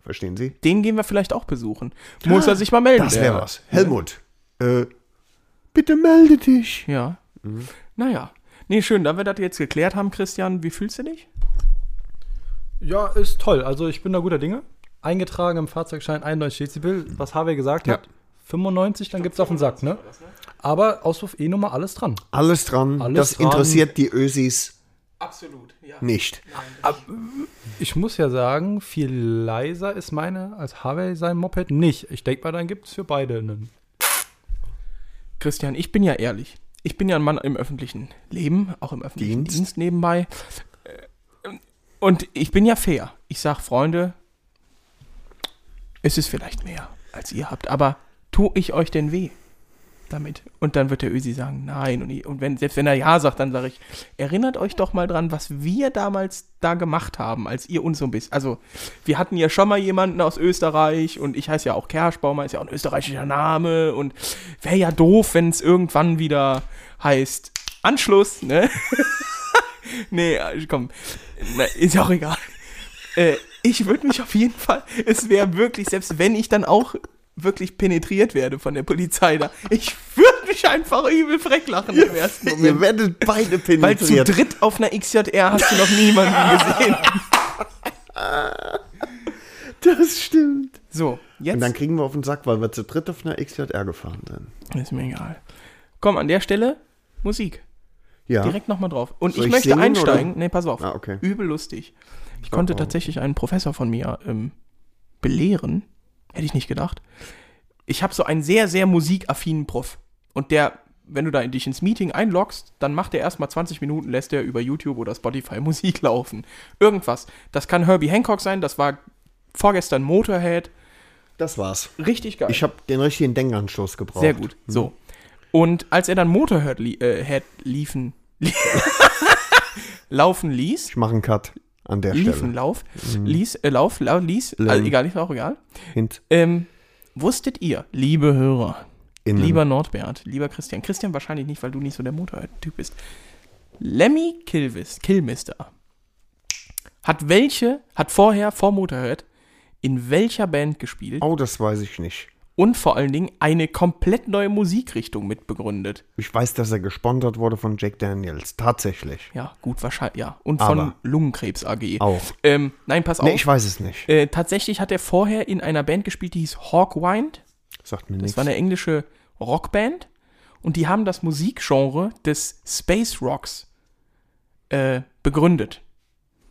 Verstehen Sie? Den gehen wir vielleicht auch besuchen. Muss er sich mal melden. Das wäre was. Helmut, äh, bitte melde dich. Ja. Mhm. Naja. Nee, schön, da wir das jetzt geklärt haben, Christian, wie fühlst du dich? Ja, ist toll. Also ich bin da guter Dinge. Eingetragen im Fahrzeugschein 91 Dezibel, was Harvey gesagt Ja. hat. 95, dann gibt's auf den Sack, ne? Aber Auspuff E-Nummer, alles dran. Alles dran. Alles das dran. interessiert die Ösis Absolut, ja. nicht. Ich muss ja sagen, viel leiser ist meine als Harvey sein Moped nicht. Ich denke mal, dann gibt's für beide einen. Christian, ich bin ja ehrlich. Ich bin ja ein Mann im öffentlichen Leben, auch im öffentlichen Dienst. Dienst, nebenbei. Äh, Und ich bin ja fair. Ich sag, Freunde, es ist vielleicht mehr, als ihr habt, aber tu ich euch denn weh damit? Und dann wird der Ösi sagen, nein. Und, ich, und wenn, selbst wenn er ja sagt, dann sage ich, erinnert euch doch mal dran, was wir damals da gemacht haben, als ihr uns so ein bisschen. Also, wir hatten ja schon mal jemanden aus Österreich und ich heiße ja auch Kerschbaumer, ist ja auch ein österreichischer Name und wäre ja doof, wenn es irgendwann wieder heißt Anschluss, ne? nee, äh, komm, Na, ist ja auch egal. Äh, ich würde mich auf jeden Fall, es wäre wirklich, selbst wenn ich dann auch wirklich penetriert werde von der Polizei da, ich würde mich einfach übel freck lachen im ersten Ihr Moment. werdet beide Weil zu penetriert. dritt auf einer XJR hast du noch niemanden gesehen. Das stimmt. So, jetzt Und dann kriegen wir auf den Sack, weil wir zu dritt auf einer XJR gefahren sind. ist mir egal. Komm, an der Stelle Musik. Ja. Direkt nochmal drauf. Und Soll ich ich möchte singen, einsteigen. oder? Nee, pass auf. Ah, okay. Übel lustig. Ich konnte tatsächlich einen Professor von mir ähm, belehren. Hätte ich nicht gedacht. Ich habe so einen sehr, sehr musikaffinen Prof. Und der, wenn du da in dich ins Meeting einloggst, dann macht er erstmal 20 Minuten, lässt er über YouTube oder Spotify Musik laufen. Irgendwas. Das kann Herbie Hancock sein, das war vorgestern Motorhead. Das war's. Richtig geil. Ich habe den richtigen Denkanstoß gebraucht. Sehr gut. So. Und als er dann Motorhead li äh, liefen, laufen ließ, Ich mache einen Cut an der liefen, Stelle. lauf, ließ, äh, lauf, lau, ließ, also egal, ist auch egal. Hint. Ähm, wusstet ihr, liebe Hörer, Innen. lieber Nordbert, lieber Christian, Christian wahrscheinlich nicht, weil du nicht so der Motorhead-Typ bist. Lemmy Kilvis, Killmister hat welche, hat vorher, vor Motorhead, in welcher Band gespielt Oh, das weiß ich nicht. Und vor allen Dingen eine komplett neue Musikrichtung mitbegründet. Ich weiß, dass er gesponsert wurde von Jack Daniels. Tatsächlich. Ja, gut, wahrscheinlich, ja. Und von Aber- Lungenkrebs AG. Auch. Ähm, nein, pass auf. Nee, ich weiß es nicht. äh, tatsächlich hat er vorher in einer Band gespielt, die hieß Hawkwind. Sagt mir Das nichts. war eine englische Rockband. Und die haben das Musikgenre des Space Rocks äh, begründet.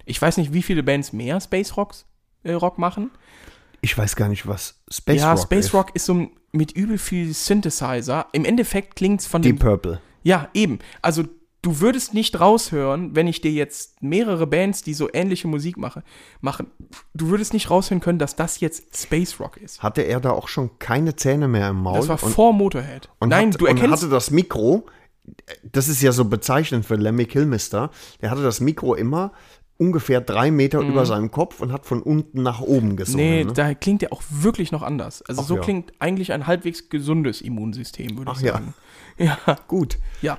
Ich weiß nicht, wie viele Bands mehr Space Rocks, äh, Rock machen. Ich weiß gar nicht, was Space ja, Rock Space ist. Rock ist so mit übel viel Synthesizer. Im Endeffekt klingt's von Deep dem Purple. Ja, eben. Also du würdest nicht raushören, wenn ich dir jetzt mehrere Bands, die so ähnliche Musik mache, machen, du würdest nicht raushören können, dass das jetzt Space Rock ist. Hatte er da auch schon keine Zähne mehr im Maul? Das war und, vor Motorhead. und Nein, hat, du und erkennst. hatte das Mikro, das ist ja so bezeichnend für Lemmy Kilmister, der hatte das Mikro immer ungefähr drei Meter über seinem Kopf und hat von unten nach oben gesungen. Mhm. nee, ne? da klingt der auch wirklich noch anders. Also Ach so ja. klingt eigentlich ein halbwegs gesundes Immunsystem, würde ich Ach ja. sagen. Ja, Gut. ja.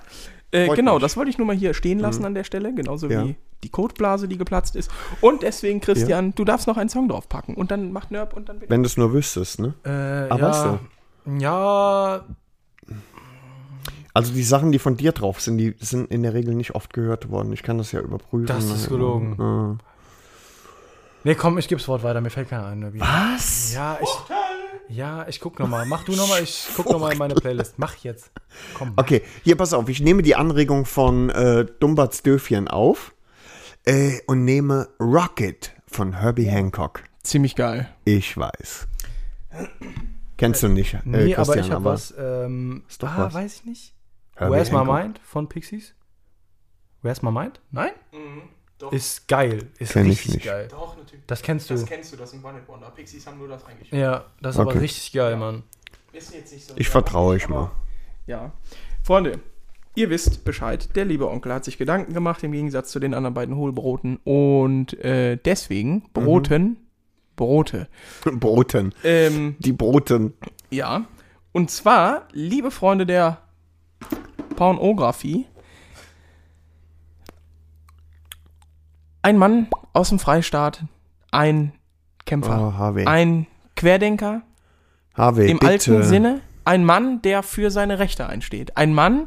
Äh, genau, mich. Mhm. das wollte ich nur mal hier stehen lassen an der Stelle, genauso Ja. wie die Kotblase, die geplatzt ist. Und deswegen, Christian, du darfst noch einen Song draufpacken und dann macht Nörb und dann bitte. Wenn du es nur wüsstest, ne? Äh, Ah, ja, ja, Also die Sachen, die von dir drauf sind, die sind in der Regel nicht oft gehört worden. Ich kann das ja überprüfen. Das ist gelogen. Ja. nee, komm, ich geb's Wort weiter, mir fällt keiner ein. Nöbi. Was? Ja, ich, ja, ich guck nochmal. Mach du nochmal, ich guck nochmal in meine Playlist. Mach jetzt. Komm. Okay, hier pass auf, ich nehme die Anregung von äh, Dumberts Döfchen auf. äh, und nehme Rocket von Herbie Hancock. Ziemlich geil. Ich weiß. Kennst du nicht? Äh, Nee, aber Christian, ich habe was. Ähm, doch ah, was. weiß ich nicht. Herbie Where's My Hancock. Mind von Pixies? Where's My Mind? Nein? Ist geil. Ist Kenn ich richtig nicht. geil. Doch, natürlich. Das kennst du. kennst du, das sind One Hit Wonder. Pixies haben nur das eigentlich. Ja, das ist Okay. aber richtig geil, Mann. Ist jetzt nicht so. Ich vertraue euch mal. Ja. Freunde, ihr wisst Bescheid. Der liebe Onkel hat sich Gedanken gemacht, im Gegensatz zu den anderen beiden Hohlbroten. Und äh, deswegen Broten, Brote. Broten. Ähm, Die Broten. ja. Und zwar, liebe Freunde der Pornografie, ein Mann aus dem Freistaat, ein Kämpfer, Oh, ein Querdenker, Harvey, im bitte. alten Sinne, ein Mann, der für seine Rechte einsteht. Ein Mann,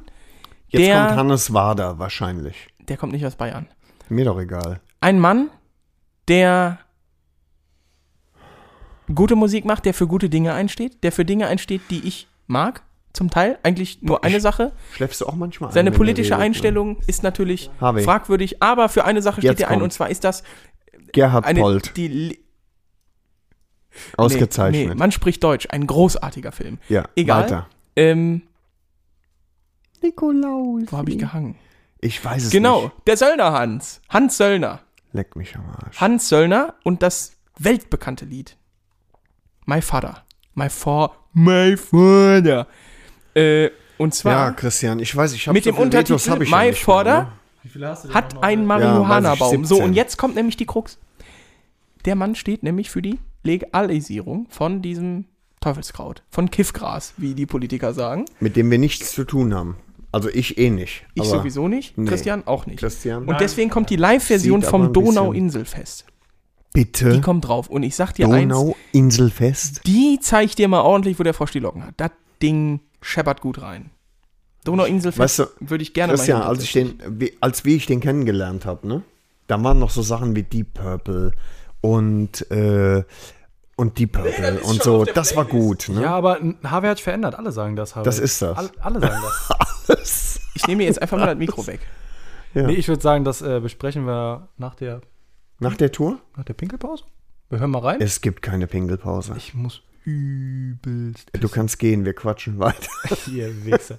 Jetzt der, kommt Hannes Wader wahrscheinlich. der kommt nicht aus Bayern. Mir doch egal. Ein Mann, der gute Musik macht, der für gute Dinge einsteht, der für Dinge einsteht, die ich mag, zum Teil. Eigentlich nur eine Sache. Schläfst du auch manchmal ein, Seine politische redet, ne? Einstellung ist natürlich Harvey. fragwürdig, aber für eine Sache steht Jetzt er ein, und zwar ist das Gerhard eine, Polt. die, Ausgezeichnet. Nee, nee, man spricht Deutsch. Ein großartiger Film. ja, Egal. weiter. Ähm, Nikolaus. wo habe ich gehangen? Ich weiß es Genau, nicht. der Söllner Hans. Hans Söllner. Leck mich am Arsch. Hans Söllner und das weltbekannte Lied. My Father. My For. My Father. Äh, und ja, zwar Christian, ich weiß, ich habe mit dem Untertitel hab ich My ja ne? Hat ein Ja, Marihuana-Baum. ich, so, 17. und jetzt kommt nämlich die Krux. Der Mann steht nämlich für die Legalisierung von diesem Teufelskraut. Von Kiffgras, wie die Politiker sagen. Mit dem wir nichts zu tun haben. Also ich eh nicht. Ich aber sowieso nicht. nee. Christian auch nicht. Christian, Und deswegen kommt die Live-Version vom? Donauinselfest. Die bitte kommt drauf. Und ich sag dir eins, Donau-Inselfest. die zeigt dir mal ordentlich, wo der Frosch die Locken hat. Das Ding scheppert gut rein. Donauinselfest Weißt du, würde ich gerne Christian, mal als ich den, wie, als wie ich den kennengelernt habe, ne? Da waren noch so Sachen wie Deep Purple und äh, und Deep Purple und so. Das war gut, ne? Ja, aber Harvey hat sich verändert. Alle sagen das, Harvey. Das ist das. Alle, alle sagen das. Ich nehme mir jetzt einfach mal das Mikro weg. Ja. Nee, ich würde sagen, das äh, besprechen wir nach der, Nach der Tour? nach der Pinkelpause. Wir hören mal rein. Es gibt keine Pingelpause. ich muss übelst Du kannst gehen, wir quatschen weiter. hier, Wichser.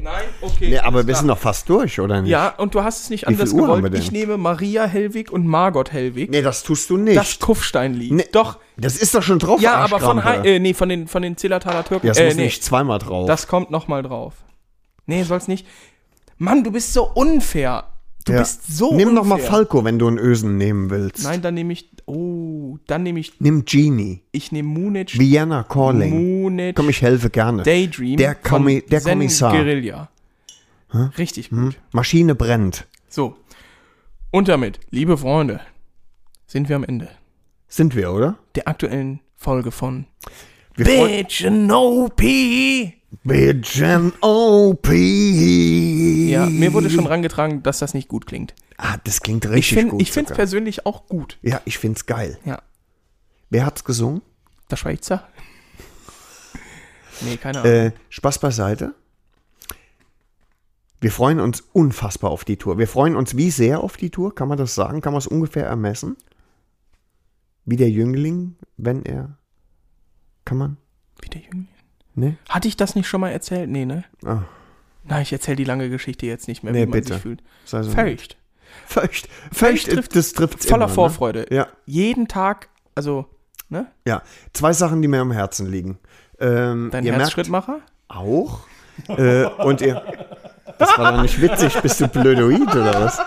Nein, okay. Nee, aber wir sind noch fast durch, oder nicht? Ja, und du hast es nicht Wie viel anders Uhr haben wir gewollt. denn? Ich nehme Maria Hellwig und Margot Hellwig. Nee, das tust du nicht. das Kufsteinlied. Nee. Doch. Das ist doch schon drauf. Ja, aber von, äh, nee, von den, von den Zillertaler Türken. Ja, es äh, muss nee, nicht zweimal drauf. das kommt noch mal drauf. Nee, soll's nicht. Mann, du bist so unfair. Du Ja. bist so Nimm unfair. doch mal Falco, wenn du einen Ösen nehmen willst. Nein, dann nehme ich. Oh, dann nehme ich. Nimm Genie. Ich nehme Munic. Vienna Calling. Munic. Komm, ich helfe gerne. Daydream. Der von Kommi- der Zen Kommissar. Guerilla. Richtig gut. Hm? Maschine brennt. So. Und damit, liebe Freunde, sind wir am Ende Sind wir, oder? der aktuellen Folge von Wir Bitch and OP. Bitch and OP. Ja, mir wurde schon rangetragen, dass das nicht gut klingt. Ah, das klingt Ich richtig finde gut. ich finde es persönlich auch gut. Ja, ich find's geil. Ja. Wer hat's gesungen? Der Schweizer? Nee, keine Ahnung. Äh, Spaß beiseite. Wir freuen uns unfassbar auf die Tour. Wir freuen uns wie sehr auf die Tour? Kann man das sagen? Kann man es ungefähr ermessen? Wie der Jüngling, wenn er. Kann man? Wie der Jüngling. Ne? Hatte ich das nicht schon mal erzählt? Nee, ne? Ah, Na, ich erzähle die lange Geschichte jetzt nicht mehr, Nee, wie man bitte. sich fühlt. sei so. Feucht. Feucht. Feucht trifft- das trifft Voller immer, Vorfreude. Ne? Ja, Jeden Tag, also, ne? ja. Zwei Sachen, die mir am Herzen liegen. Ähm, Dein Herzschrittmacher? auch. äh, und ihr. Das war doch nicht witzig, bist du blödoid oder was?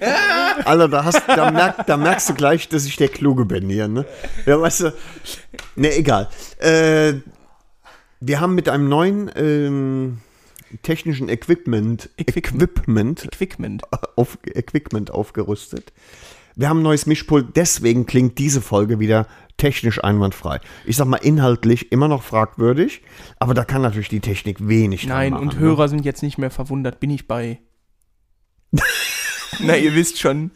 Alter, da, hast, da, merk, da merkst du gleich, dass ich der Kluge bin hier, ne? Ja, weißt du. Ne, egal. Äh, wir haben mit einem neuen ähm, technischen Equipment, Equipment. Equipment, auf, Equipment aufgerüstet. Wir haben ein neues Mischpult, deswegen klingt diese Folge wieder technisch einwandfrei. Ich sag mal, inhaltlich immer noch fragwürdig, aber da kann natürlich die Technik wenig Nein, machen, und ne? Hörer sind jetzt nicht mehr verwundert, bin ich bei. Na, ihr wisst schon.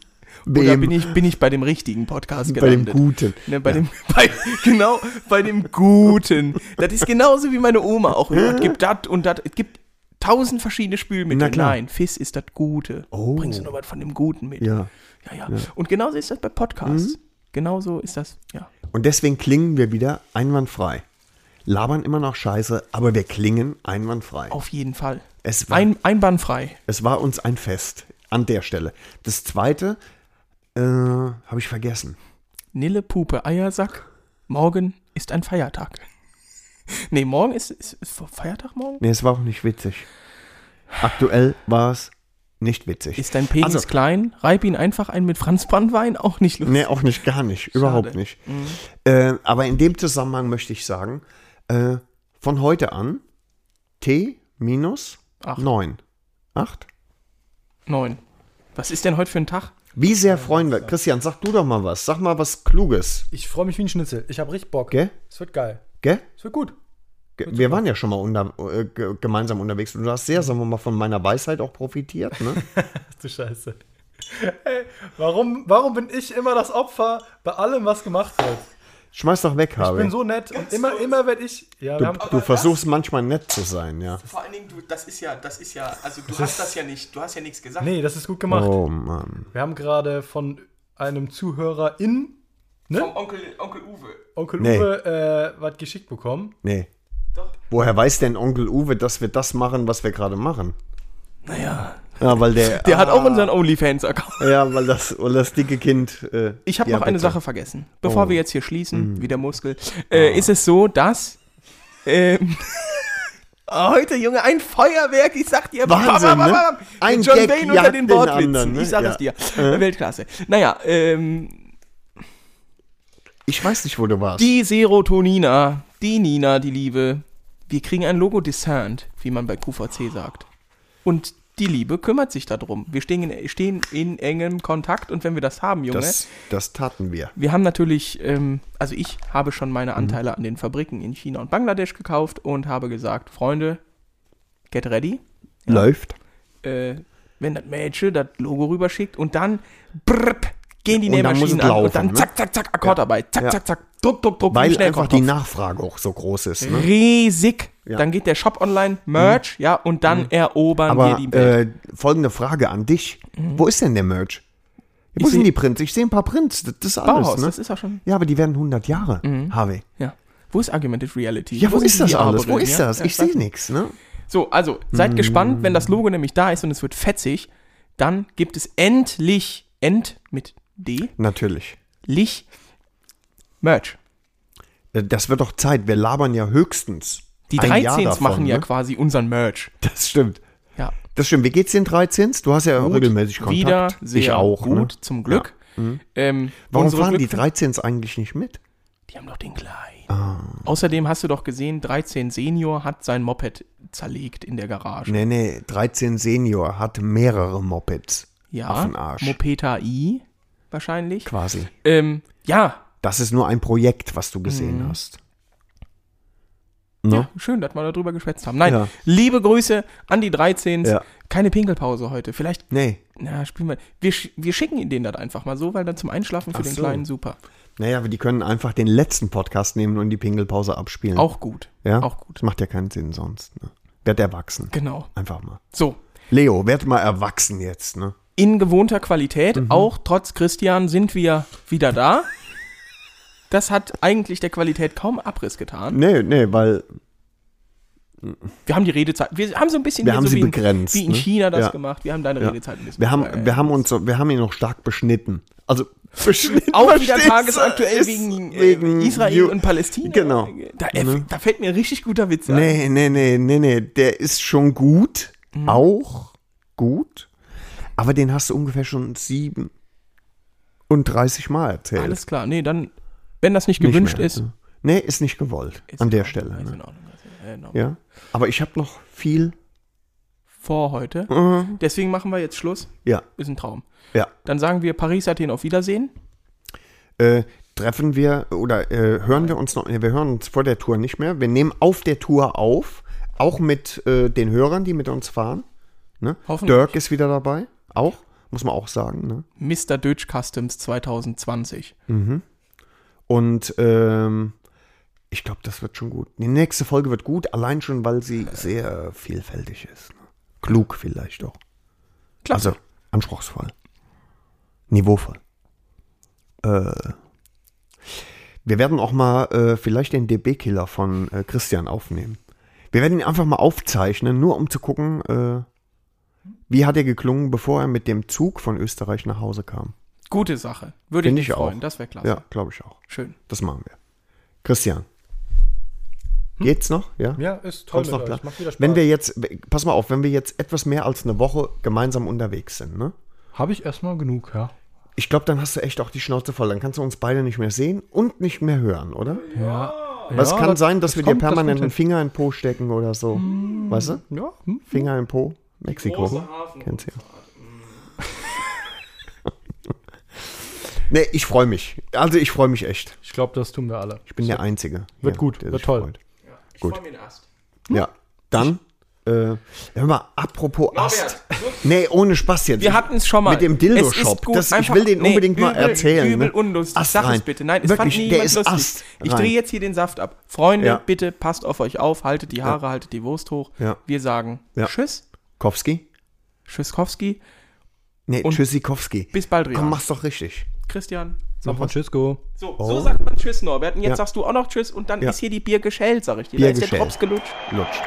Oder bin ich, bin ich bei dem richtigen Podcast bei dem gelandet? Guten. Ne, bei dem, bei, genau, bei dem Guten. Das ist genauso wie meine Oma auch hört. Gibt dat und dat. Es gibt tausend verschiedene Spülmittel. Nein, Fiss ist das Gute. Oh. Bringst du noch was von dem Guten mit. Ja. Ja, ja. Und genauso ist das bei Podcasts. Genauso ist das, ja. Und deswegen klingen wir wieder einwandfrei. Labern immer noch scheiße, aber wir klingen einwandfrei. Auf jeden Fall. Es war, Ein, einbahnfrei. es war uns ein Fest an der Stelle. Das zweite äh, habe ich vergessen. Nille, Pupe, Eiersack. Morgen ist ein Feiertag. Nee, morgen ist, ist, ist Feiertag morgen? Nee, es war auch nicht witzig. Aktuell war es nicht witzig. Ist dein Penis Also- klein? Reib ihn einfach ein mit Franz Brandwein? Auch nicht lustig. Nee, auch nicht, gar nicht. Überhaupt nicht. Äh, aber in dem Zusammenhang möchte ich sagen, äh, von heute an T minus Acht. 9. 8? Neun. Was ist denn heute für ein Tag? Wie sehr freuen wir. Christian, sag du doch mal was. Sag mal was Kluges. Ich freue mich wie ein Schnitzel. Ich habe richtig Bock. Gell? Es wird geil. Gell? Es wird gut. Ge- Wir waren ja schon mal unter, äh, ge- gemeinsam unterwegs und du hast sehr, sagen wir mal, von meiner Weisheit auch profitiert. Ne? Du Scheiße. Ey, warum, warum bin ich immer das Opfer bei allem, was gemacht wird? Schmeiß doch weg, Ich Harvey. bin so nett und immer, immer werde ich. Ja, Du, du versuchst manchmal nett zu sein, ja. Vor allen Dingen, du, das ist ja, das ist ja, also du hast das ja nicht, du hast ja nichts gesagt. nee, das ist gut gemacht. Oh Mann. Wir haben gerade von einem Zuhörer in ne? Vom Onkel, Onkel Uwe. Onkel Nee. Uwe äh, was geschickt bekommen. Nee. Doch. Woher weiß denn Onkel Uwe, dass wir das machen, was wir gerade machen? Naja. Ja, weil der. Der hat auch unseren OnlyFans-Account. Ja, weil das, weil das dicke Kind. Äh, Ich habe noch eine Sache vergessen. Bevor Oh. wir jetzt hier schließen, wie der Muskel, äh, ist es so, dass ähm, heute, Junge, ein Feuerwerk, ich sag dir, Wahnsinn, ne? Ein John Gag Wayne unter den den Wortwitzen. anderen, ne? Ich sag Ja. es dir. Weltklasse. Naja, ähm, Ich weiß nicht, wo du warst. die Serotonina, die Nina, die Liebe, wir kriegen ein Logo discerned, wie man bei QVC sagt. Und die Liebe kümmert sich darum. Wir stehen in, stehen in engem Kontakt und wenn wir das haben, Junge, das, das taten wir. wir haben natürlich, ähm, also ich habe schon meine Anteile an den Fabriken in China und Bangladesch gekauft und habe gesagt, Freunde, get ready. Läuft. Äh, wenn das Mädchen das Logo rüberschickt und dann brrp, gehen die Nähmaschinen an laufen, und dann ne? zack, zack, zack, Akkordarbeit, zack, zack, zack, druck, druck, druck, Weil schnell einfach kommt die. Nachfrage auch so groß ist. Ne? Riesig. Ja. Dann geht der Shop online, Merch, ja, und dann erobern wir Aber die Welt. äh, folgende Frage an dich. Wo ist denn der Merch? Wo Ich sind seh- die Prints? Ich sehe ein paar Prints. Das ist alles. Bauhaus, ne? das ist auch schon, Ja, aber die werden 100 Jahre. Harvey. ja. Wo ist Augmented Reality? Ja, wo sind ist das alles? Wo ist das? Ja, Ich sehe nichts. Ne? So, also seid gespannt, wenn das Logo nämlich da ist und es wird fetzig, dann gibt es endlich, end mit D, Natürlich. lich, Merch. Äh, Das wird doch Zeit. Wir labern ja höchstens. Die ein Jahr 13s davon, machen ja ne? quasi unseren Merch. Das stimmt. Ja. Das stimmt. Wie geht's den 13s? Du hast ja Gut, regelmäßig Kontakt. Wieder sehr ich auch. gut, Ne? zum Glück. Ähm, Warum fahren die Glück- 13s eigentlich nicht mit? Die haben doch den kleinen. Ah. Außerdem hast du doch gesehen, 13 Senior hat sein Moped zerlegt in der Garage. Nee, nee. 13 Senior hat mehrere Mopeds. ja. Mopeta I wahrscheinlich. Quasi. Ähm, ja, Das ist nur ein Projekt, was du gesehen Mhm. hast. Ne? ja, schön, dass wir darüber geschwätzt haben. Nein, Ja. liebe Grüße an die 13s. Ja. Keine Pinkelpause heute. Vielleicht, Nee. na, spielen wir. Wir, wir schicken ihnen das einfach mal so, weil dann zum Einschlafen für Ach den so. Kleinen super. Naja, aber die können einfach den letzten Podcast nehmen und die Pingelpause abspielen. Auch gut. ja? Auch gut. Das macht ja keinen Sinn sonst. Ne? Werd erwachsen. Genau. Einfach mal. So. Leo, werd mal erwachsen jetzt, ne? In gewohnter Qualität, Mhm. auch trotz Christian, sind wir wieder da. Das hat eigentlich der Qualität kaum Abriss getan. Nee, nee, weil Wir haben die Redezeit, wir haben so ein bisschen Wir haben so sie wie in, begrenzt, wie in ne? China das Ja. gemacht. Wir haben deine Ja. Redezeit ein bisschen. wir haben, wir haben uns, wir haben ihn noch stark beschnitten. Also beschnitten. auch wieder tagesaktuell wegen, äh, wegen Israel und Palästina. Genau. Da, äh, da fällt mir ein richtig guter Witz ein. Nee, nee, nee, nee, nee. Der ist schon gut. Mhm. Auch gut. Aber den hast du ungefähr schon sieben und 30 Mal erzählt. Alles klar. Nee, dann, wenn das nicht Nicht gewünscht mehr, ist, ne? Nee, ist nicht gewollt. ist an der Stelle. Ist Ne? in Ordnung. in Ordnung. Ja. Aber ich habe noch viel. Vor heute. Äh, Deswegen machen wir jetzt Schluss. ja, Ist ein Traum. ja. Dann sagen wir Paris, Athen, auf Wiedersehen. Äh, treffen wir oder äh, hören wir uns noch, nee, wir hören uns vor der Tour nicht mehr. Wir nehmen auf der Tour auf, auch mit äh, den Hörern, die mit uns fahren. Ne? Dirk ist wieder dabei, auch, muss man auch sagen. Ne? Mr. Deutsch Customs 2020. Und ähm, Ich glaube, das wird schon gut. Die nächste Folge wird gut, allein schon, weil sie sehr vielfältig ist. Ne? Klug vielleicht auch. Klasse. Also anspruchsvoll. Niveauvoll. Äh, wir werden auch mal äh, vielleicht den DB-Killer von äh, Christian aufnehmen. Wir werden ihn einfach mal aufzeichnen, nur um zu gucken, äh, wie hat er geklungen, bevor er mit dem Zug von Österreich nach Hause kam. Gute Sache. Würde ich Finde mich ich freuen. auch. Das wäre klasse. Ja, glaube ich auch. Schön. Das machen wir. Christian. Geht's noch? Ja? Ja, ist toll Kommst noch klar? Macht wieder Spaß. Wenn wir jetzt, pass mal auf, wenn wir jetzt etwas mehr als eine Woche gemeinsam unterwegs sind, ne? Habe ich erstmal genug, ja. Ich glaube, dann hast du echt auch die Schnauze voll. Dann kannst du uns beide nicht mehr sehen und nicht mehr hören, oder? Ja. Weil es ja, kann sein, dass wir dir kommt- das permanent einen Finger in den Po stecken oder so. Weißt du? hin. Ja, hm. Finger in den Po, Mexiko. Kennst du ja. nee, ich freue mich. Also ich freue mich echt. ich glaube, das tun wir alle. Ich bin der Einzige. Wird hier, gut, der wird toll. freut. Ich Gut. freu mich erst. Ja, dann, äh, hör mal, apropos Ast. Norbert, Nee, ohne Spaß jetzt. Wir hatten es schon mal. Mit dem Es Dildo-Shop. Ich will den nee, unbedingt mal übel, erzählen. Übel ne? unlustig. Ast Sag es rein. bitte. Nein, es Wirklich, fand nie der jemand ist lustig. Ast Ich drehe jetzt hier den Saft ab. Freunde, Ja. bitte passt auf euch auf, haltet die Haare, haltet die Wurst hoch. Ja. Wir sagen Ja. Tschüss, Kowski? Tschüsskowski, Nee, Und- Tschüssikowski. bis bald, Komm, mach's doch richtig. Christian, San? Francisco. So, so sagt man Tschüss, Norbert. Und jetzt Ja. sagst du auch noch Tschüss und dann Ja. ist hier die Bier geschält, sag ich dir. Bier da ist der geschält. Drops gelutscht. Lutscht.